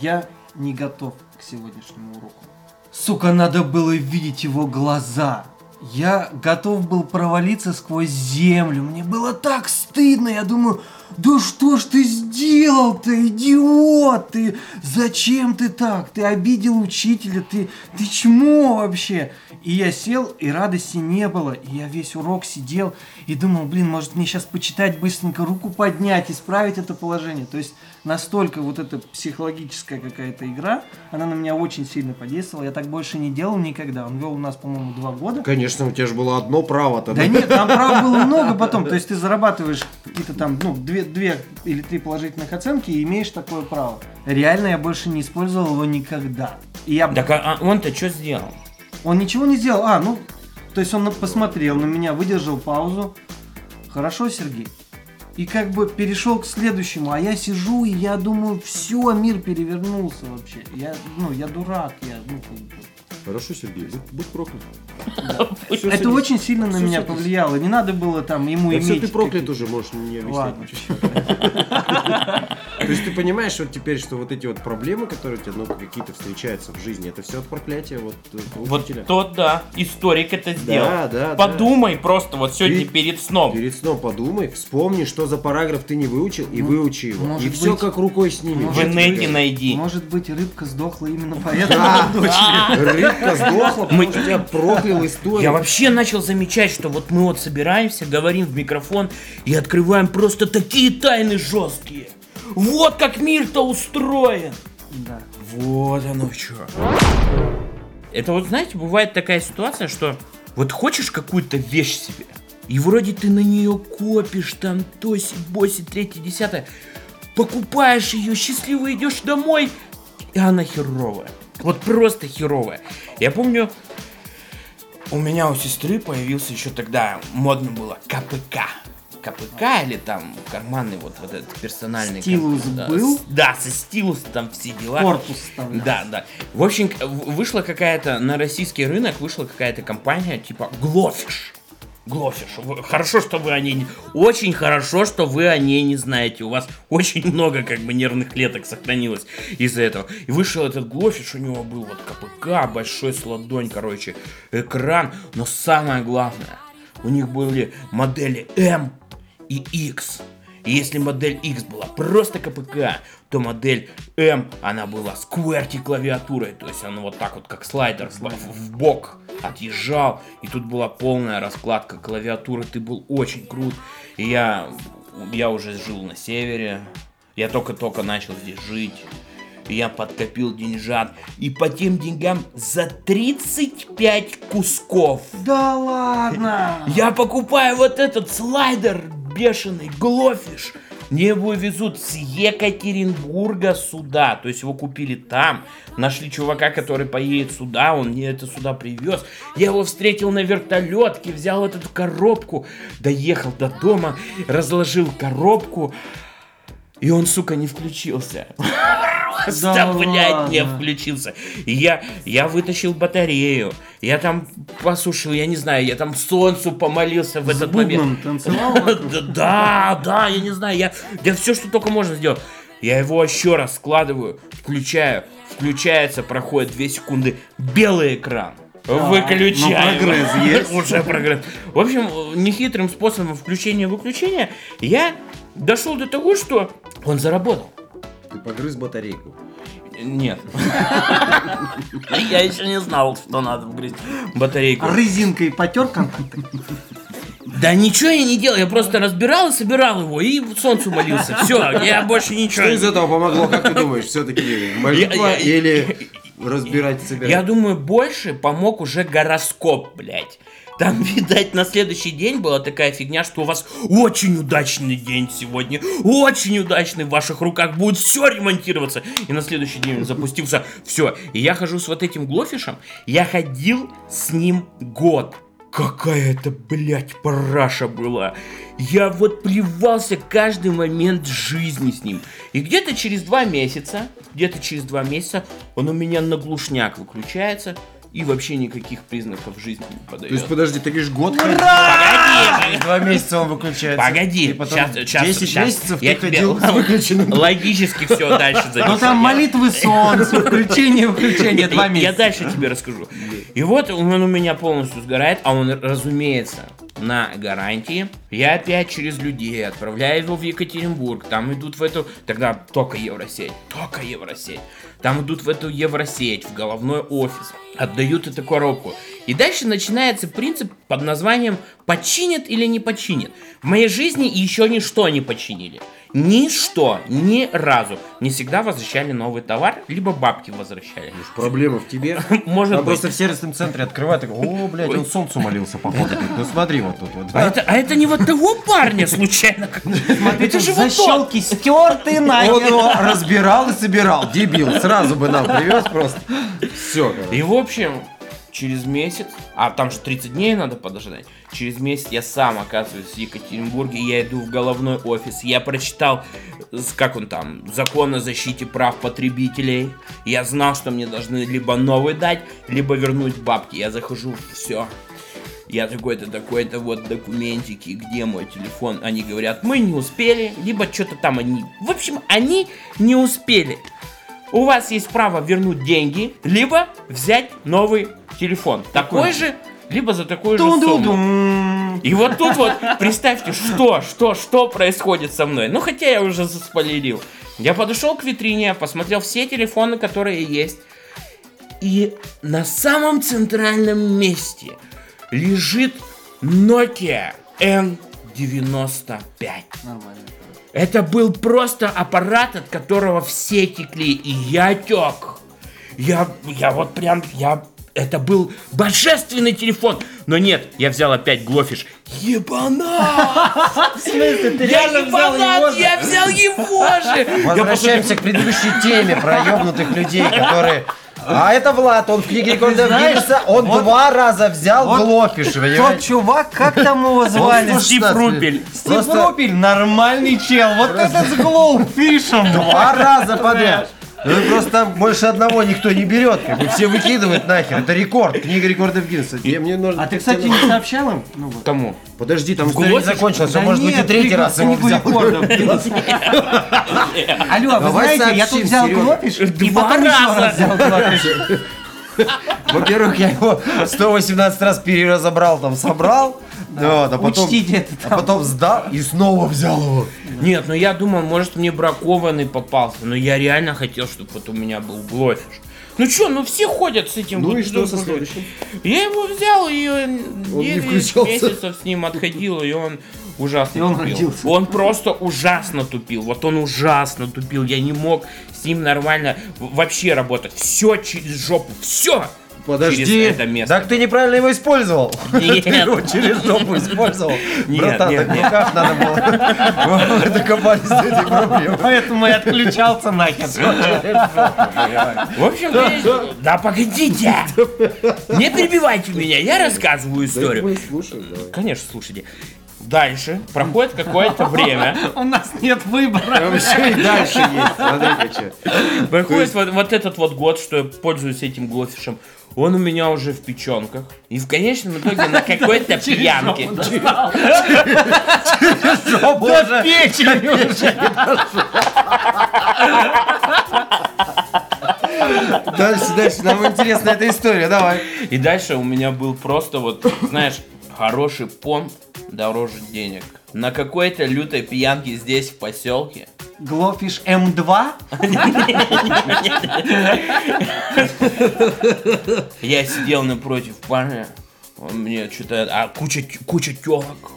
Speaker 3: я не готов к сегодняшнему уроку. Сука, надо было видеть его глаза. Я готов был провалиться сквозь землю. Мне было так стыдно. Я думаю, да что ж ты сделал-то, идиот? Ты зачем ты так? Ты обидел учителя, ты, ты чмо вообще? И я сел, и радости не было. И я весь урок сидел и думал, блин, может мне сейчас почитать быстренько, руку поднять, исправить это положение. То есть настолько вот эта психологическая какая-то игра, она на меня очень сильно подействовала. Я так больше не делал никогда. Он вел у нас, по-моему, два года.
Speaker 1: Конечно, у тебя же было одно право-то.
Speaker 3: Да нет, там прав было много потом. То есть ты зарабатываешь какие-то там, ну, две, две или три положительных оценки и имеешь такое право. Реально я больше не использовал его никогда. И я...
Speaker 2: Так а, а он-то что сделал?
Speaker 3: Он ничего не сделал. А, ну, то есть он посмотрел на меня, выдержал паузу. Хорошо, Сергей. И как бы перешел к следующему, а я сижу и я думаю, все, мир перевернулся вообще. Я, ну, я дурак, я, ну, как бы.
Speaker 1: Хорошо, Сергей, будь, будь проклят.
Speaker 3: Это
Speaker 1: Сергей.
Speaker 3: очень сильно на
Speaker 1: Всё,
Speaker 3: меня
Speaker 1: Сергей.
Speaker 3: повлияло. Не надо было там ему
Speaker 1: Да
Speaker 3: иметь.
Speaker 1: все, ты проклят уже, можешь не объяснять
Speaker 3: Ладно.
Speaker 1: То есть ты понимаешь вот теперь, что вот эти вот проблемы, которые у тебя ну, какие-то встречаются в жизни, это все от проклятия вот э,
Speaker 2: Вот тот, да, историк это сделал.
Speaker 1: Да, да,
Speaker 2: Подумай просто вот сегодня
Speaker 1: И-
Speaker 2: перед сном.
Speaker 1: Перед сном подумай, вспомни, что за параграф ты не выучил, и
Speaker 3: Ну,
Speaker 1: выучи его.
Speaker 3: может
Speaker 1: И все
Speaker 3: быть-
Speaker 1: как рукой сними.
Speaker 2: В инете найди.
Speaker 3: Может быть, рыбка сдохла именно поэтому.
Speaker 1: Да, рыбка сдохла, потому что тебя проклял историю.
Speaker 2: Я вообще начал замечать, что вот мы вот собираемся, говорим в микрофон и открываем просто такие тайны жесткие. Вот как мир-то устроен.
Speaker 3: Да.
Speaker 2: Вот оно что. Это вот, знаете, бывает такая ситуация, что вот хочешь какую-то вещь себе, и вроде ты на нее копишь, там, тоси, боси, третье, десятое, покупаешь ее, счастливо идешь домой, и она херовая. Вот просто херовая. Я помню, у меня у сестры появился еще тогда, модно было, КПК. КПК или там карманный вот, вот этот персональный.
Speaker 3: Стилус
Speaker 2: да,
Speaker 3: был?
Speaker 2: Да, со стилус там все дела.
Speaker 3: Корпус вставлял.
Speaker 2: Да, да. В общем, вышла какая-то, на российский рынок вышла какая-то компания типа. Глофиш. Вы- Хорошо, что вы о ней не... Очень хорошо, что вы о ней не знаете. У вас очень много как бы нервных клеток сохранилось из-за этого. И вышел этот Глофиш, у него был вот КПК, большой с ладонь, короче, экран. Но самое главное, у них были модели М и X. И если модель X была просто КПК, то модель M, она была с QWERTY клавиатурой, то есть она вот так вот, как слайдер, сла- в в бок отъезжал, и тут была полная раскладка клавиатуры, ты был очень крут. И я, я уже жил на севере, я только-только начал здесь жить. И я подкопил деньжат. И по тем деньгам за 35 кусков
Speaker 3: Да ладно!
Speaker 2: я покупаю вот этот слайдер бешеный, Глофиш. Мне его везут с Екатеринбурга сюда. То есть его купили там. Нашли чувака, который поедет сюда. Он мне это сюда привез. Я его встретил на вертолетке. Взял эту коробку. Доехал до дома. Разложил коробку. И он, сука, не включился. Просто,
Speaker 3: Да
Speaker 2: блядь, не включился. Я, я вытащил батарею. Я там посушил, я не знаю, я там солнцу помолился в
Speaker 3: С
Speaker 2: этот момент.
Speaker 3: танцевал?
Speaker 2: Да, да, я не знаю, я, я все, что только можно сделать. Я его еще раз складываю, включаю, включается, проходит 2 секунды, белый экран. Выключаю.
Speaker 3: ну, прогресс есть.
Speaker 2: Уже прогресс. В общем, нехитрым способом включения-выключения я дошел до того, что он заработал.
Speaker 1: Ты погрыз батарейку.
Speaker 2: Нет. Я еще не знал, что надо вгрызть батарейку.
Speaker 3: А резинкой потер контакты?
Speaker 2: Да ничего я не делал, я просто разбирал и собирал его и солнцу молился. Все, я больше ничего
Speaker 1: Что из этого помогло, как ты думаешь, все-таки молитва или разбирать себя?
Speaker 2: Я думаю, больше помог уже гороскоп, блядь. Там, видать, на следующий день была такая фигня, что у вас очень удачный день сегодня, очень удачный, в ваших руках будет все ремонтироваться. И на следующий день запустился, все. И я хожу с вот этим Глофишем, я ходил с ним год. Какая это, блядь, параша была. Я вот плевался каждый момент жизни с ним. И где-то через два месяца, где-то через два месяца он у меня на глушняк выключается и вообще никаких признаков жизни не
Speaker 1: То есть,
Speaker 2: подает.
Speaker 1: подожди, ты говоришь, год
Speaker 2: Погоди!
Speaker 4: Через два месяца он выключается.
Speaker 2: Погоди,
Speaker 4: И потом
Speaker 2: сейчас, сейчас,
Speaker 4: 10
Speaker 2: сейчас.
Speaker 4: месяцев
Speaker 2: я
Speaker 4: ты
Speaker 2: тебе
Speaker 4: ходил с выключенным.
Speaker 2: логически все дальше
Speaker 3: Ну
Speaker 2: запишу.
Speaker 3: там
Speaker 2: Я-
Speaker 3: молитвы солнцу, включение, выключение, два
Speaker 2: Я
Speaker 3: месяца.
Speaker 2: дальше тебе расскажу. И вот он у меня полностью сгорает, а он, разумеется, на гарантии. Я опять через людей отправляю его в Екатеринбург. Там идут в эту... Тогда только Евросеть. Только Евросеть. Там идут в эту Евросеть, в головной офис. Отдают эту коробку. И дальше начинается принцип под названием «починят или не починят». В моей жизни еще ничто не починили. Ничто, ни разу. Не всегда возвращали новый товар, либо бабки возвращали.
Speaker 1: Проблема в тебе.
Speaker 2: Может
Speaker 4: Там
Speaker 2: быть.
Speaker 4: просто в сервисном центре открывают, такой, о, блядь, он солнцу молился, походу. Ну смотри вот тут вот.
Speaker 2: А это, а это не вот того парня случайно? Это же вот тот.
Speaker 3: Защелки стерты
Speaker 4: Он его разбирал и собирал, дебил. Сразу бы нам привез просто.
Speaker 1: Все,
Speaker 2: И в общем, через месяц, а там же 30 дней надо подождать, через месяц я сам оказываюсь в Екатеринбурге, я иду в головной офис, я прочитал, как он там, закон о защите прав потребителей, я знал, что мне должны либо новый дать, либо вернуть бабки, я захожу, все, я такой-то, такой-то, вот документики, где мой телефон? Они говорят, мы не успели, либо что-то там они... В общем, они не успели. У вас есть право вернуть деньги, либо взять новый телефон. Такой же, либо за такую же сумму. И вот тут вот, представьте, что, что, что происходит со мной. Ну, хотя я уже заспойлерил. Я подошел к витрине, посмотрел все телефоны, которые есть. И на самом центральном месте лежит Nokia N95.
Speaker 3: Нормально.
Speaker 2: Это был просто аппарат, от которого все текли, и я тек. Я, я вот прям, я... Это был божественный телефон. Но нет, я взял опять Глофиш. Ебанат!
Speaker 3: В смысле, ты
Speaker 2: Я
Speaker 3: реально взял его же?
Speaker 2: я взял его же!
Speaker 4: Возвращаемся к предыдущей теме про ёбнутых людей, которые... А это Влад, он в книге рекордов Гиннесса, он
Speaker 3: вот-
Speaker 4: два раза взял
Speaker 3: вот
Speaker 4: Глофиш,
Speaker 3: Тот
Speaker 4: понимаете?
Speaker 3: чувак, как там его звали?
Speaker 2: Стив Рупель.
Speaker 3: Стив Рупель, нормальный чел. Вот этот с глоуфишем.
Speaker 4: Два раза подряд. Ну просто там больше одного никто не берет, как бы все выкидывают нахер. Это рекорд, книга рекордов Гиннесса.
Speaker 1: И мне нужно...
Speaker 3: А ты, кстати, не сообщал им? Ну вот.
Speaker 2: Кому?
Speaker 1: Подожди, там...
Speaker 4: История не закончилась, а может быть и третий раз его взял.
Speaker 3: Алло, вы знаете, я тут взял глофиш и потом еще раз взял глофиш.
Speaker 4: Во-первых, я его 118 раз переразобрал, там собрал, вот, а потом,
Speaker 3: Учтите это
Speaker 4: а
Speaker 3: там.
Speaker 4: потом сдал и снова взял его.
Speaker 2: Нет, ну я думал, может мне бракованный попался, но я реально хотел, чтобы вот у меня был Глофиш. Ну чё, ну все ходят с этим.
Speaker 1: Ну
Speaker 2: вот
Speaker 1: и что со следующим?
Speaker 2: Я его взял и э,
Speaker 1: не
Speaker 2: 9
Speaker 1: включался.
Speaker 2: месяцев с ним отходил, и он ужасно
Speaker 3: И он
Speaker 2: тупил.
Speaker 3: родился.
Speaker 2: Он просто ужасно тупил. Вот он ужасно тупил. Я не мог с ним нормально вообще работать. Все через жопу. Все.
Speaker 1: Подожди.
Speaker 2: Через это место.
Speaker 4: Так ты неправильно его использовал.
Speaker 2: Нет.
Speaker 4: Ты его через жопу использовал.
Speaker 2: Нет,
Speaker 4: Братан,
Speaker 2: нет,
Speaker 4: так
Speaker 2: нет.
Speaker 4: никак надо было. Мы докопались до этой проблемы.
Speaker 3: Поэтому я отключался нахер.
Speaker 2: В общем, я- да погодите! Не перебивайте меня, я рассказываю историю.
Speaker 1: Мы слушаем, давай.
Speaker 2: Конечно, слушайте. Дальше проходит какое-то время.
Speaker 3: У нас нет выбора.
Speaker 1: Еще и дальше есть. Смотри-ка, что.
Speaker 2: Проходит вот, вот этот вот год, что я пользуюсь этим глофишем. Он у меня уже в печенках. И в конечном итоге на какой-то пьянке.
Speaker 3: До печени уже.
Speaker 4: Дальше, дальше, нам интересна эта история, давай.
Speaker 2: И дальше у меня был просто вот, знаешь, хороший понт дороже денег. На какой-то лютой пьянке здесь, в поселке,
Speaker 3: Глофиш М2?
Speaker 2: Я сидел напротив парня, он мне что-то, а куча, куча телок,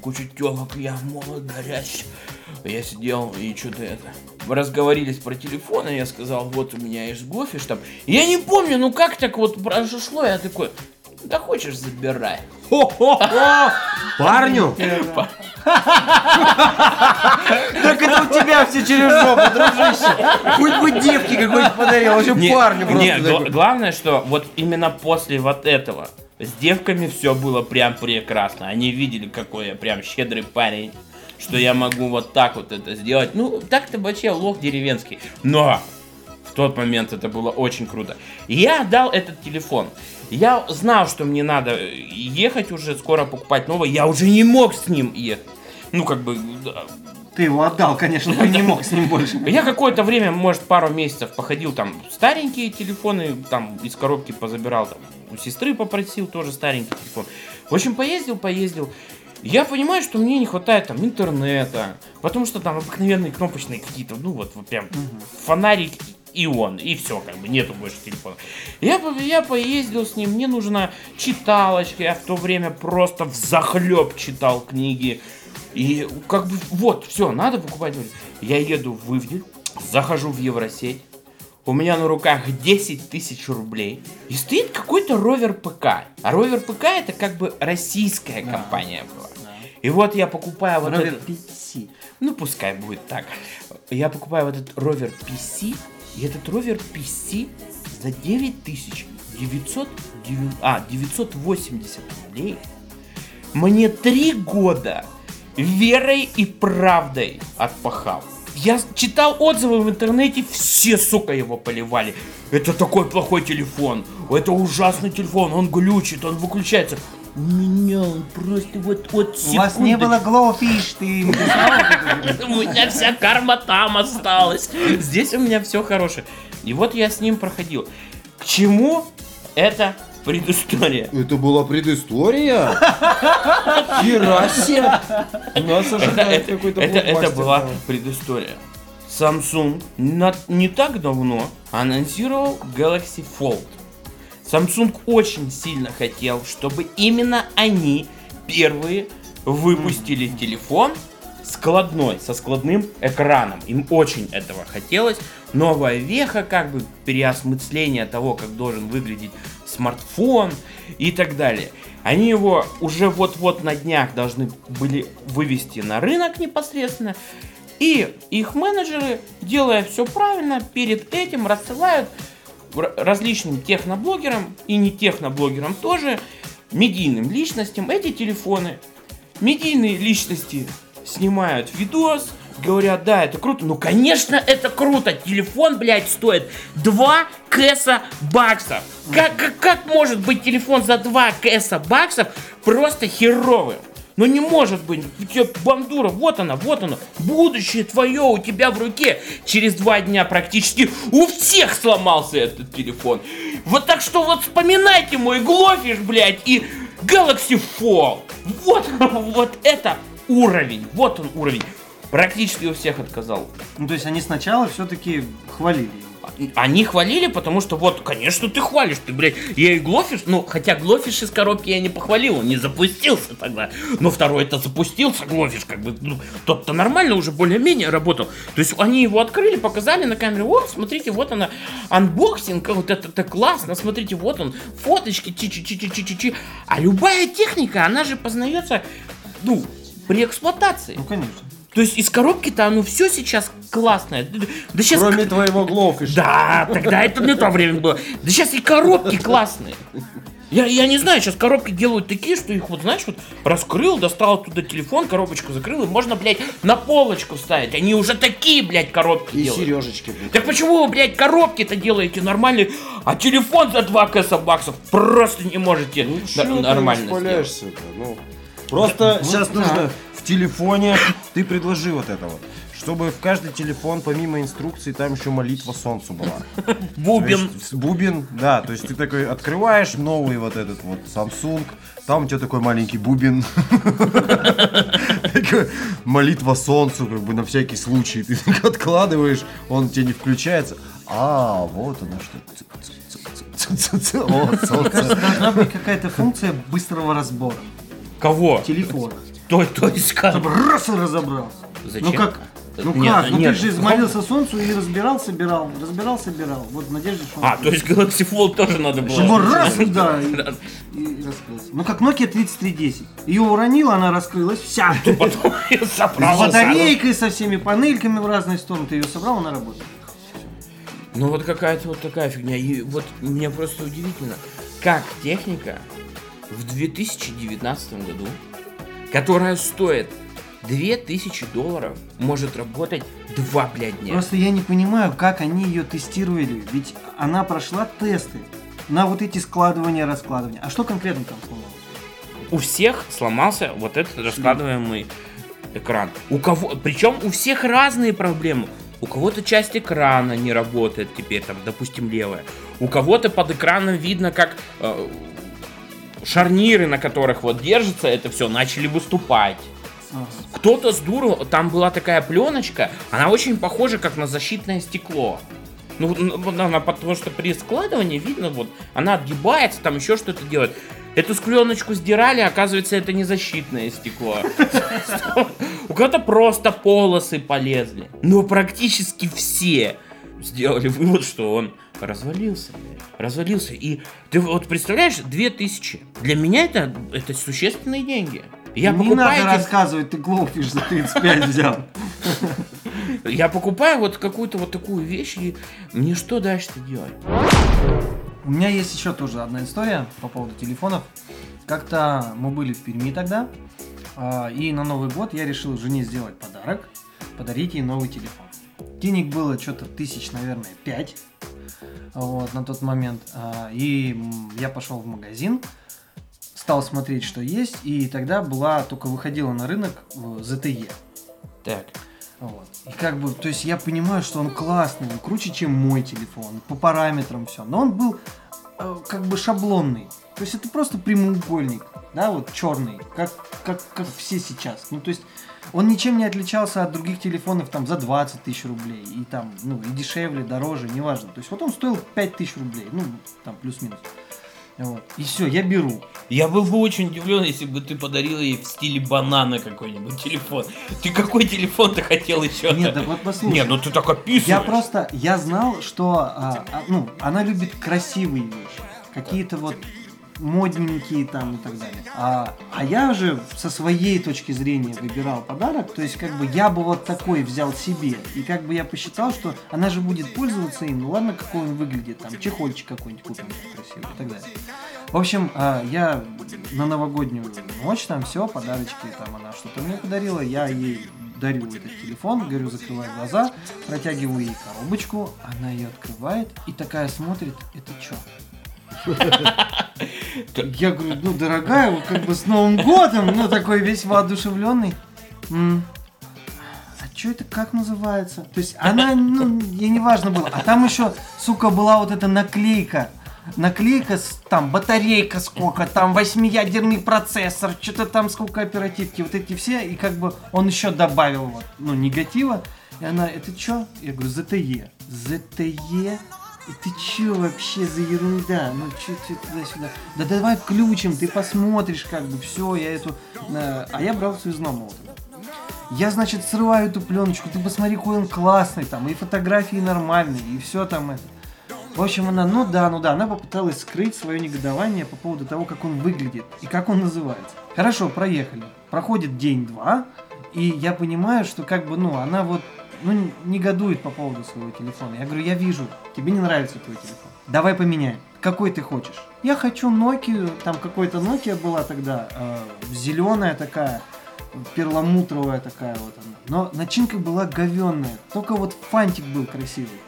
Speaker 2: куча телок, я молод, горяч. Я сидел и что-то это, мы разговорились про телефон, и я сказал, вот у меня есть гофиш там. Я не помню, ну как так вот произошло, я такой, Да хочешь, забирай.
Speaker 1: Хо-хо-хо! Парню!
Speaker 4: Так это у тебя все через жопу, дружище. Хоть бы девки какой-нибудь подарил, вообще
Speaker 2: Не-
Speaker 4: парню просто.
Speaker 2: главное, что вот именно после вот этого с девками все было прям прекрасно. Они видели, какой я прям щедрый парень, что я могу вот так вот это сделать. Ну, так-то вообще лох деревенский. Но в тот момент это было очень круто. Я отдал этот телефон. Я знал, что мне надо ехать уже, скоро покупать новый. Я уже не мог с ним ехать. Ну, как бы,
Speaker 3: Ты его отдал, конечно, ты не мог с ним больше.
Speaker 2: я какое-то время, может, пару месяцев походил там старенькие телефоны, там из коробки позабирал, там у сестры попросил тоже старенький телефон. В общем, поездил, поездил. Я понимаю, что мне не хватает там интернета, потому что там обыкновенные кнопочные какие-то, ну вот, вот прям фонарик и он, и все, как бы нету больше телефона. Я, я поездил с ним, мне нужна читалочка, я в то время просто в захлеб читал книги. И как бы вот, все, надо покупать. Я еду в Ивдель, захожу в Евросеть, у меня на руках 10 тысяч рублей, и стоит какой-то ровер ПК. А ровер ПК это как бы российская компания была. И вот я покупаю вот
Speaker 3: Ровер
Speaker 2: этот...
Speaker 3: PC.
Speaker 2: Ну, пускай будет так. Я покупаю вот этот ровер PC, и этот ровер PC за 9900, девя- а, 980 рублей мне три года верой и правдой отпахал. Я читал отзывы в интернете, все, сука, его поливали. Это такой плохой телефон, это ужасный телефон, он глючит, он выключается. У меня он просто вот, вот
Speaker 3: У вас не было Glowfish, ты?
Speaker 2: У меня вся карма там осталась. Здесь у меня все хорошее. И вот я с ним проходил. К чему это предыстория?
Speaker 1: Это была предыстория? Хера себе! Нас
Speaker 2: Это,
Speaker 1: ожидает
Speaker 2: это-
Speaker 1: какой-то
Speaker 2: это- это была предыстория. Samsung не так давно анонсировал Galaxy Fold. Samsung очень сильно хотел, чтобы именно они первые выпустили телефон складной, со складным экраном. Им очень этого хотелось. Новая веха, как бы переосмысление того, как должен выглядеть смартфон и так далее. Они его уже вот-вот на днях должны были вывести на рынок непосредственно. И их менеджеры, делая все правильно, перед этим рассылают различным техноблогерам и не техноблогерам тоже, медийным личностям эти телефоны. Медийные личности снимают видос, говорят, да, это круто. Ну, конечно, это круто. Телефон, блядь, стоит 2 кэса баксов. Как, как, как может быть телефон за 2 кэса баксов просто херовым? Ну не может быть, у тебя бандура, вот она, вот она, будущее твое у тебя в руке. Через два дня практически у всех сломался этот телефон. Вот так что вот вспоминайте мой Глофиш, блядь, и Galaxy Fold. Вот, вот это уровень, вот он уровень. Практически у всех отказал.
Speaker 3: Ну, то есть они сначала все-таки хвалили.
Speaker 2: Они хвалили, потому что вот, конечно, ты хвалишь, ты, блядь, я и Глофиш, ну, хотя Глофиш из коробки я не похвалил, он не запустился тогда, но второй-то запустился, Глофиш, как бы, ну, тот-то нормально уже более-менее работал, то есть они его открыли, показали на камере, о, смотрите, вот она, unboxing, вот это, это классно, смотрите, вот он, фоточки, чи-чи-чи-чи-чи-чи, а любая техника, она же познается, ну, при эксплуатации.
Speaker 3: Ну, конечно.
Speaker 2: То есть из коробки-то оно все сейчас классное. Да, да сейчас
Speaker 1: Кроме твоего глофиша.
Speaker 2: да, тогда это не то время было. Да сейчас и коробки классные. Я, я не знаю, сейчас коробки делают такие, что их вот, знаешь, вот раскрыл, достал оттуда телефон, коробочку закрыл, и можно, блядь, на полочку ставить. Они уже такие, блядь, коробки
Speaker 1: И
Speaker 2: делают.
Speaker 1: сережечки, блядь.
Speaker 2: Так почему вы, блядь, коробки-то делаете нормальные, а телефон за 2 кэса баксов просто не можете
Speaker 1: Ну
Speaker 2: н-
Speaker 1: чё ты
Speaker 2: нормально сделать?
Speaker 1: Ну, просто сейчас нужно в телефоне, ты предложи вот это вот, чтобы в каждый телефон, помимо инструкции, там еще молитва солнцу была.
Speaker 2: Бубен.
Speaker 1: есть, бубен, да, то есть ты такой открываешь новый вот этот вот Samsung, там у тебя такой маленький бубен. Молитва солнцу, как бы на всякий случай. Ты так откладываешь, он тебе не включается. А, вот оно что. Солнце.
Speaker 3: Кажется, должна быть какая-то функция быстрого разбора
Speaker 2: Кого?
Speaker 3: телефона.
Speaker 2: То, то есть как?
Speaker 3: Чтобы раз и разобрался.
Speaker 2: Зачем?
Speaker 3: Ну как, Ну
Speaker 2: Нет,
Speaker 3: как? Ну
Speaker 2: нет.
Speaker 3: ты же молился солнцу и разбирал, собирал, разбирал, собирал. Вот в надежде, что...
Speaker 2: А, то есть Galaxy Fold тоже надо было.
Speaker 3: Его раз, да, и, и- раскрылся. Ну как Nokia 3310. Ее уронила, она раскрылась, вся.
Speaker 2: Потом я
Speaker 3: С
Speaker 2: собрал.
Speaker 3: батарейкой, со всеми панельками в разные стороны. Ты ее собрал, она работает.
Speaker 2: Ну вот какая-то вот такая фигня. И вот мне просто удивительно, как техника в 2019 году, которая стоит 2000 долларов, может работать два, блядь, дня.
Speaker 3: Просто я не понимаю, как они ее тестировали. Ведь она прошла тесты на вот эти складывания, раскладывания. А что конкретно там сломалось?
Speaker 2: У всех сломался вот этот раскладываемый экран. У кого, причем у всех разные проблемы. У кого-то часть экрана не работает теперь, там, допустим, левая. У кого-то под экраном видно, как э, шарниры, на которых вот держится это все, начали выступать.
Speaker 3: Ага.
Speaker 2: Кто-то с дуру, там была такая пленочка, она очень похожа как на защитное стекло. Ну, ну, она, потому что при складывании видно, вот, она отгибается, там еще что-то делает. Эту пленочку сдирали, оказывается, это не защитное стекло. У кого-то просто полосы полезли. Но практически все сделали вывод, что он развалился. блядь. Развалился. И ты вот представляешь, 2000. Для меня это, это существенные деньги. Я
Speaker 3: не
Speaker 2: покупаю
Speaker 3: надо
Speaker 2: эти-
Speaker 3: рассказывать, ты глупишь за 35 взял.
Speaker 2: Я покупаю вот какую-то вот такую вещь, и мне что дальше-то делать?
Speaker 3: У меня есть еще тоже одна история по поводу телефонов. Как-то мы были в Перми тогда, а, и на Новый год я решил жене сделать подарок, подарить ей новый телефон. Денег было что-то тысяч, наверное, 5 вот, на тот момент. А, И я пошел в магазин, стал смотреть, что есть, и тогда была, только выходила на рынок ZTE.
Speaker 2: Так.
Speaker 3: Вот. И как бы, то есть я понимаю, что он классный, он круче, чем мой телефон, по параметрам все. Но он был э, как бы шаблонный. То есть это просто прямоугольник, да, вот черный, как, как, как все сейчас. Ну, то есть он ничем не отличался от других телефонов там за 20 тысяч рублей. И там, ну, и дешевле, дороже, неважно. То есть вот он стоил 5 тысяч рублей, ну, там плюс-минус. Вот. И все, я беру.
Speaker 2: Я был бы очень удивлен, если бы ты подарил ей в стиле банана какой-нибудь телефон. Ты какой телефон ты хотел еще?
Speaker 3: Нет, да вот послушай.
Speaker 2: Нет, ну ты так описываешь.
Speaker 3: Я просто, я знал, что, а, а, ну, она любит красивые вещи, какие-то вот модненькие там и так далее. А, а я же со своей точки зрения выбирал подарок, то есть как бы я бы вот такой взял себе, и как бы я посчитал, что она же будет пользоваться им, ну ладно, какой он выглядит, там чехольчик какой-нибудь купим красивый и так далее. В общем, а, я на новогоднюю ночь там все, подарочки, там она что-то мне подарила, я ей дарю этот телефон, говорю, закрывай глаза, протягиваю ей коробочку, она ее открывает и такая смотрит, это что? Я говорю, ну, дорогая, вот как бы с Новым годом, ну, такой весь воодушевленный. М, А что это как называется? То есть она, ну, ей не важно было. А там еще, сука, была вот эта наклейка. Наклейка, с, там, батарейка сколько, там, восьмиядерный процессор, что-то там сколько оперативки, вот эти все, и как бы он еще добавил, вот, ну, негатива. И она, это что? Я говорю, ZTE. ZTE? Ты чё вообще за ерунда? Ну чё ты туда-сюда? Да давай включим, ты посмотришь, как бы, все, я эту... э, А я брал вот это. Я, значит, срываю эту пленочку, ты посмотри, какой он классный там, и фотографии нормальные, и все там это. В общем, она, ну да, ну да, она попыталась скрыть свое негодование по поводу того, как он выглядит и как он называется. Хорошо, проехали. Проходит день-два, и я понимаю, что как бы, ну, она вот, ну, негодует по поводу своего телефона. Я говорю, я вижу, тебе не нравится твой телефон. Давай поменяем. Какой ты хочешь? Я хочу Nokia, там какой-то Nokia была тогда, э, зеленая такая, перламутровая такая вот она. Но начинка была говенная, только вот фантик был красивый.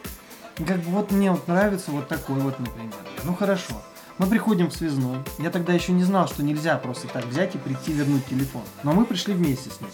Speaker 3: И как бы вот мне вот нравится вот такой вот, например. Ну хорошо. Мы приходим в связной. Я тогда еще не знал, что нельзя просто так взять и прийти вернуть телефон. Но мы пришли вместе с ним.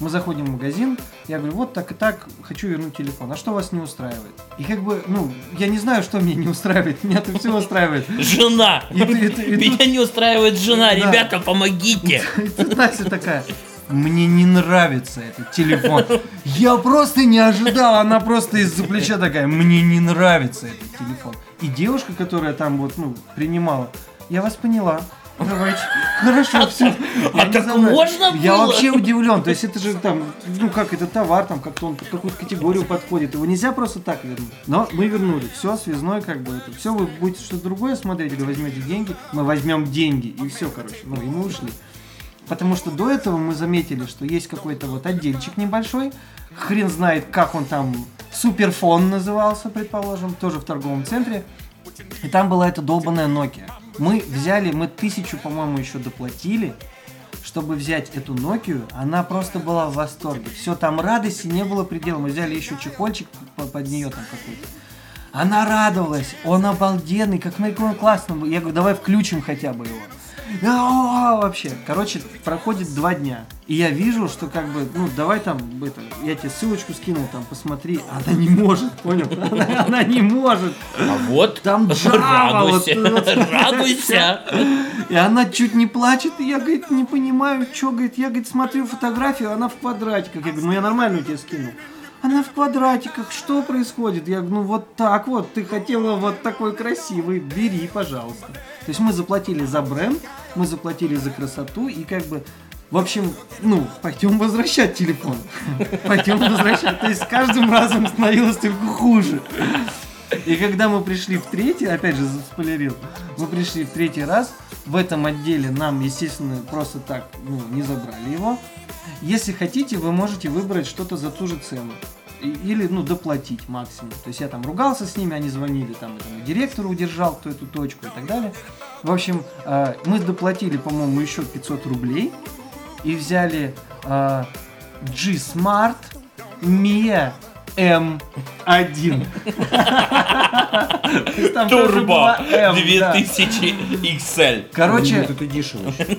Speaker 3: Мы заходим в магазин, я говорю, вот так и так, хочу вернуть телефон. А что вас не устраивает? И как бы, ну, я не знаю, что меня не устраивает. Меня-то все устраивает.
Speaker 2: Жена!
Speaker 3: И ты- и ты- и
Speaker 2: Меня
Speaker 3: тут-
Speaker 2: не устраивает жена,
Speaker 3: Да.
Speaker 2: ребята, помогите!
Speaker 3: И тут Настя такая, мне не нравится этот телефон. Я просто не ожидал, она просто из-за плеча такая, мне не нравится этот телефон. И девушка, которая там вот, ну, принимала, я вас поняла. Давайте. Хорошо, все.
Speaker 2: А так можно
Speaker 3: Я
Speaker 2: было?
Speaker 3: вообще удивлен. То есть это же там, ну как, это товар, там как-то он под какую-то категорию подходит. Его нельзя просто так вернуть. Но мы вернули. Все, связной, как бы это. Все, вы будете что-то другое смотреть или возьмете деньги. Мы возьмем деньги. И все, короче. Ну, и мы ушли. Потому что до этого мы заметили, что есть какой-то вот отдельчик небольшой. Хрен знает, как он там, суперфон назывался, предположим, тоже в торговом центре. И там была эта долбанная Nokia. Мы взяли, мы тысячу, по-моему, еще доплатили, чтобы взять эту Nokia. Она просто была в восторге. Все, там радости не было предела. Мы взяли еще чехольчик по- под нее там какой-то. Она радовалась, он обалденный, как на он классный. Я говорю, давай включим хотя бы его. А, вообще, короче, проходит два дня. И я вижу, что как бы, ну, давай там, это, я тебе ссылочку скинул, там, посмотри. Она не может, понял? Она, она не может.
Speaker 2: А вот,
Speaker 3: Там Java, вот,
Speaker 2: радуйся,
Speaker 3: вот.
Speaker 2: радуйся.
Speaker 3: И она чуть не плачет, и я, говорит, не понимаю, что, говорит, я, говорит, смотрю фотографию, она в квадратиках. Я говорю, ну я нормально тебе скинул. Она в квадратиках, что происходит? Я говорю, ну вот так вот, ты хотела вот такой красивый, бери, пожалуйста. То есть мы заплатили за бренд, мы заплатили за красоту, и как бы, в общем, ну, пойдем возвращать телефон. Пойдем возвращать. То есть с каждым разом становилось только хуже. И когда мы пришли в третий, опять же, заспойлерил, мы пришли в третий раз, в этом отделе нам, естественно, просто так, ну, не забрали его. Если хотите, вы можете выбрать что-то за ту же цену. Или, ну, доплатить максимум. То есть я там ругался с ними, они звонили, там, этому директору удержал, кто эту точку и так далее. В общем, э, мы доплатили, по-моему, еще 500 рублей и взяли э, G-Smart Mia M1. То есть там тоже
Speaker 2: Турбо
Speaker 3: была M, да.
Speaker 2: 2000 XL.
Speaker 3: Короче.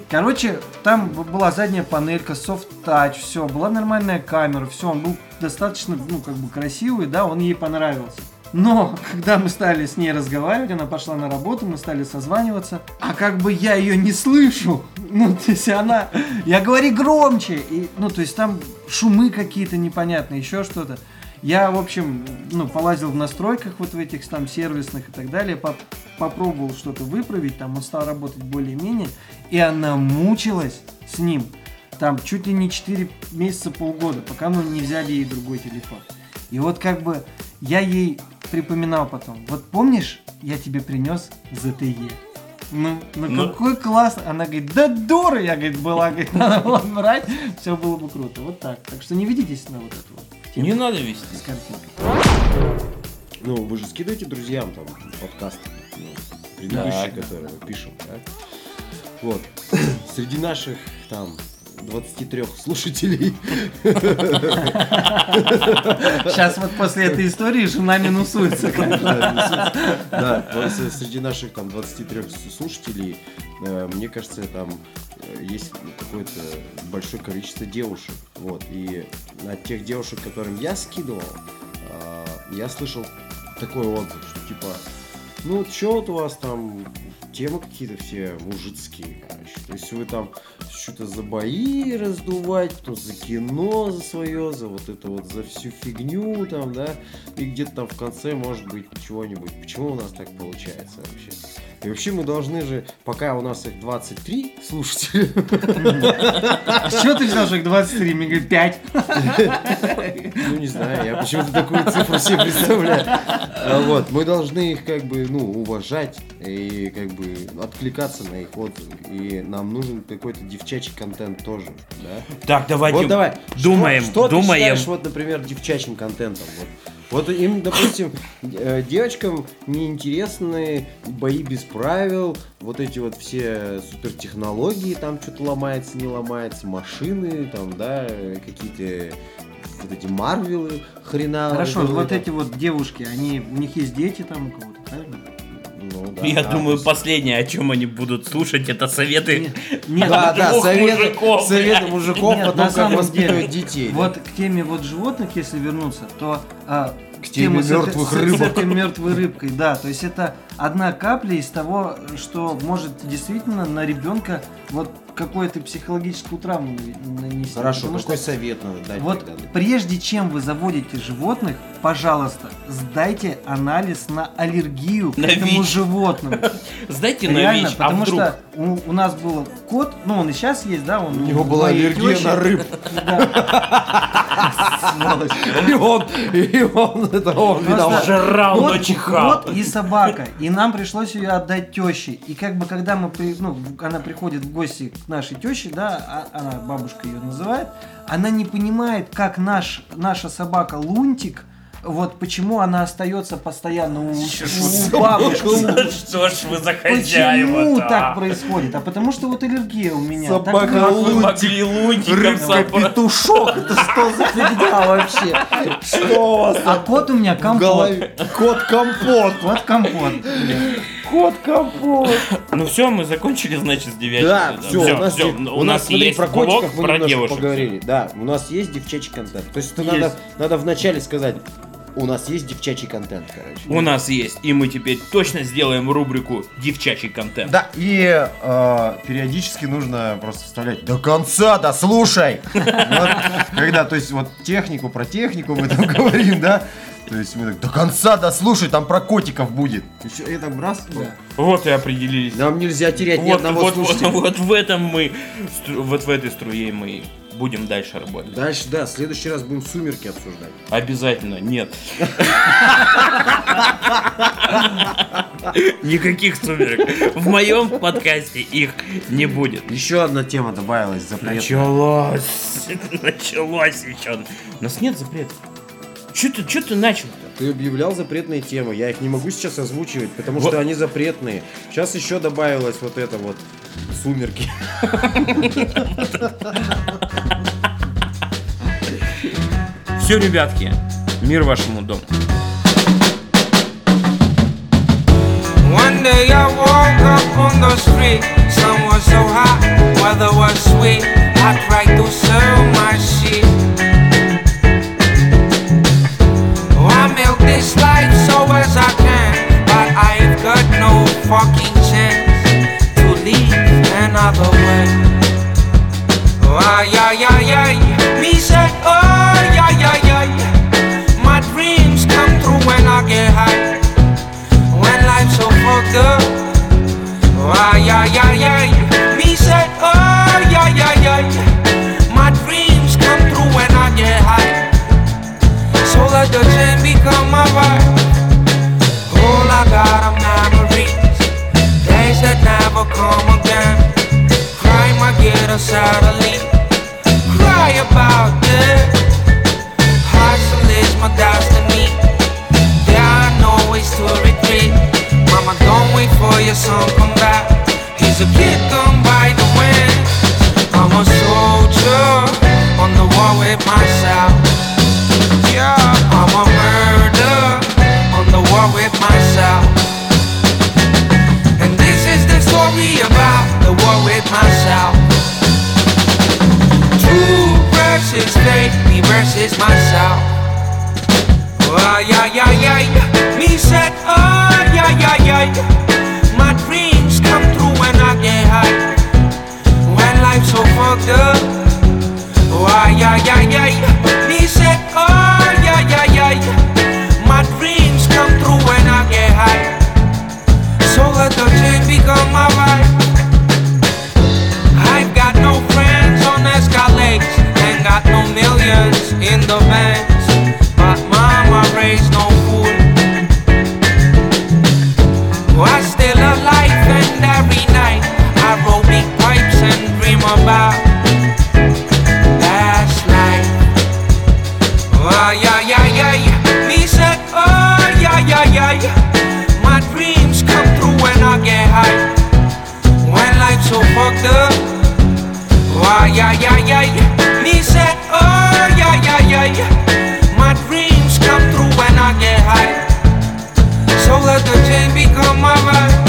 Speaker 3: Короче, там была задняя панелька, soft touch, все, была нормальная камера, все, он был достаточно, ну, как бы красивый, да, он ей понравился. Но, когда мы стали с ней разговаривать, она пошла на работу, мы стали созваниваться, а как бы я ее не слышу. Ну, то есть она, я говорю громче, и, ну, то есть там шумы какие-то непонятные, еще что-то. Я, в общем, ну, полазил в настройках вот в этих там сервисных и так далее, поп- попробовал что-то выправить, там он стал работать более-менее, и она мучилась с ним там чуть ли не 4 месяца, полгода, пока мы не взяли ей другой телефон. И вот как бы я ей припоминал потом, вот помнишь, я тебе принес ZTE? Ну, ну,
Speaker 2: Ну.
Speaker 3: какой классный. Она говорит, да дура, я, говорит, была, говорит, надо было брать, все было бы круто. Вот так. Так что не ведитесь на вот эту вот тему
Speaker 2: Не надо вести.
Speaker 3: с картинкой.
Speaker 1: Ну, вы же скидываете друзьям там подкасты, ну, предыдущие,
Speaker 2: Так.
Speaker 1: которые мы пишем, да? Вот. Среди наших там 23 слушателей
Speaker 3: Сейчас вот после этой истории жена минусуется.
Speaker 1: Да, среди наших там 23 с- слушателей, э, мне кажется, там э, есть какое-то большое количество девушек. Вот. И от тех девушек, которым я скидывал, э, я слышал такой отзыв, что типа, ну, что вот у вас там темы какие-то все мужицкие, короче. То есть вы там что-то за бои раздувать, то за кино за свое, за вот это вот, за всю фигню там, да, и где-то там в конце может быть чего-нибудь. Почему у нас так получается вообще? И вообще мы должны же, пока у нас их 23 слушателя,
Speaker 3: С чего ты взял, что их 23? Мне говорит, 5.
Speaker 1: ну не знаю, я почему-то такую цифру себе представляю. А Вот, мы должны их как бы, ну, уважать и как бы откликаться на их отзывы. И нам нужен какой-то девчачий контент тоже, да?
Speaker 2: Так, давайте
Speaker 1: Вот давай.
Speaker 2: думаем,
Speaker 1: что, что ты
Speaker 2: думаем.
Speaker 1: считаешь, вот, например, девчачьим контентом? Вот, вот им, допустим, э, девочкам неинтересны бои без правил, вот эти вот все супертехнологии, там что-то ломается, не ломается, машины, там, да, какие-то вот эти марвелы хрена.
Speaker 3: Хорошо, вот эти вот девушки, они, у них есть дети там у кого-то, правильно?
Speaker 1: Ну, да,
Speaker 2: Я
Speaker 1: да,
Speaker 2: думаю,
Speaker 1: то есть-
Speaker 2: последнее, о чем они будут слушать, это советы.
Speaker 3: Нет,
Speaker 1: Да, да, советы,
Speaker 2: мужиков,
Speaker 1: советы мужиков
Speaker 3: Нет,
Speaker 1: о том,
Speaker 3: на
Speaker 1: как
Speaker 3: самом
Speaker 1: воспитывать
Speaker 3: деле,
Speaker 1: детей. да.
Speaker 3: Вот к теме вот животных, если вернуться, то а,
Speaker 1: К теме
Speaker 3: с
Speaker 1: мертвых
Speaker 3: с- с
Speaker 1: рыбок.
Speaker 3: этой мертвой рыбкой, да, то есть это одна капля из того, что может действительно на ребенка вот какую-то психологическую травму нанести.
Speaker 4: Хорошо,
Speaker 3: Потому
Speaker 4: какой
Speaker 3: что
Speaker 4: совет надо дать
Speaker 3: вот
Speaker 4: тогда?
Speaker 3: прежде чем вы заводите животных, пожалуйста, сдайте анализ на аллергию к
Speaker 2: На
Speaker 3: этому
Speaker 2: ВИЧ.
Speaker 3: животному.
Speaker 2: Сдайте на
Speaker 3: Реально,
Speaker 2: ВИЧ, а
Speaker 3: потому
Speaker 2: вдруг?
Speaker 3: что у, у нас был кот, ну он и сейчас есть, да, он
Speaker 1: У него была аллергия
Speaker 3: тещи.
Speaker 1: на рыб. И он, и он, это он виноват.
Speaker 2: Жрал,
Speaker 3: кот-
Speaker 2: но чихал.
Speaker 3: кот и собака. И нам пришлось ее отдать теще. И как бы когда мы ну, она приходит в гости к нашей теще, да, а- она бабушка ее называет, она не понимает, как наш, наша собака Лунтик, вот почему она остается постоянно у, у бабушки.
Speaker 2: Что ж вы за
Speaker 3: Почему
Speaker 2: хозяева
Speaker 3: так происходит? А потому что вот аллергия у меня. Так
Speaker 1: Собака
Speaker 2: могли лунтиком
Speaker 1: Рыбка петушок, это что за фигня вообще? Что у вас
Speaker 3: А кот у меня компот.
Speaker 1: Кот компот.
Speaker 3: Кот компот.
Speaker 1: Кот компот.
Speaker 2: Ну все, мы закончили, значит, с девятью.
Speaker 1: Да, все, у нас, есть-
Speaker 2: у нас
Speaker 1: смотри,
Speaker 2: есть
Speaker 1: про
Speaker 2: блог
Speaker 1: котиков мы
Speaker 2: про
Speaker 1: немножко
Speaker 2: девушек.
Speaker 1: поговорили. Да, у нас есть девчачий контент. То есть это
Speaker 2: Есть.
Speaker 1: надо, надо вначале сказать, у нас есть девчачий контент, короче.
Speaker 2: У нас есть, и мы теперь точно сделаем рубрику «Девчачий контент».
Speaker 4: Да, и э, периодически нужно просто вставлять до конца, да слушай! Когда, то есть, вот технику про технику мы там говорим, да? То есть мы так, до конца, да слушай, там про котиков будет.
Speaker 1: Еще это раз.
Speaker 2: Вот и определились.
Speaker 1: Нам нельзя терять ни
Speaker 2: Вот,
Speaker 1: одного
Speaker 2: вот, вот,
Speaker 1: слушателя.
Speaker 2: вот в этом мы, вот в этой струе мы будем дальше работать.
Speaker 1: Дальше, да, в следующий раз будем сумерки обсуждать.
Speaker 2: Обязательно, нет. Никаких сумерек. В моем подкасте их не будет.
Speaker 4: Еще одна тема добавилась, запретная.
Speaker 2: Началось. Началось еще. У нас нет запретов. Че ты, чё ты начал-то?
Speaker 1: Ты объявлял запретные темы, я их не могу сейчас озвучивать, потому
Speaker 2: Вот.
Speaker 1: что они запретные. Сейчас еще добавилось вот это вот сумерки.
Speaker 2: Все, ребятки, мир вашему дому.
Speaker 5: One day I woke up on the street. Sun was so hot, weather was sweet. I tried to sell my shit. No fucking chance to live another way. Oh, ay, ay, ay, ay. Me said, oh, yeah, yeah, yeah. My dreams come true when I get high when life's so fucked up. Oh, ay, ay, ay, ay. Me said, oh, yeah, yeah, yeah. Satellite. Cry about it. Hustle is my destiny. There are no ways to retreat. Mama, don't wait for your son come back. He's a kid gone by versus myself. Oh, yeah, yeah, yeah. Me said, oh, yeah, yeah, yeah. My dreams come true when I get high. When life's so fucked up. Oh, yeah, yeah, yeah. Me said, oh, yeah, yeah, yeah. My dreams come true when I get high. So let the chain become my vibe. Got no millions in the banks. But mama raised no fool. I'm still alive and every night I roll big pipes and dream about last night. Oh yeah yeah yeah yeah. Me said oh yeah yeah yeah yeah. My dreams come true when I get high. When life's so fucked up. Oh yeah yeah yeah yeah ay, my dreams come true when I get high. So let the chain become my mind.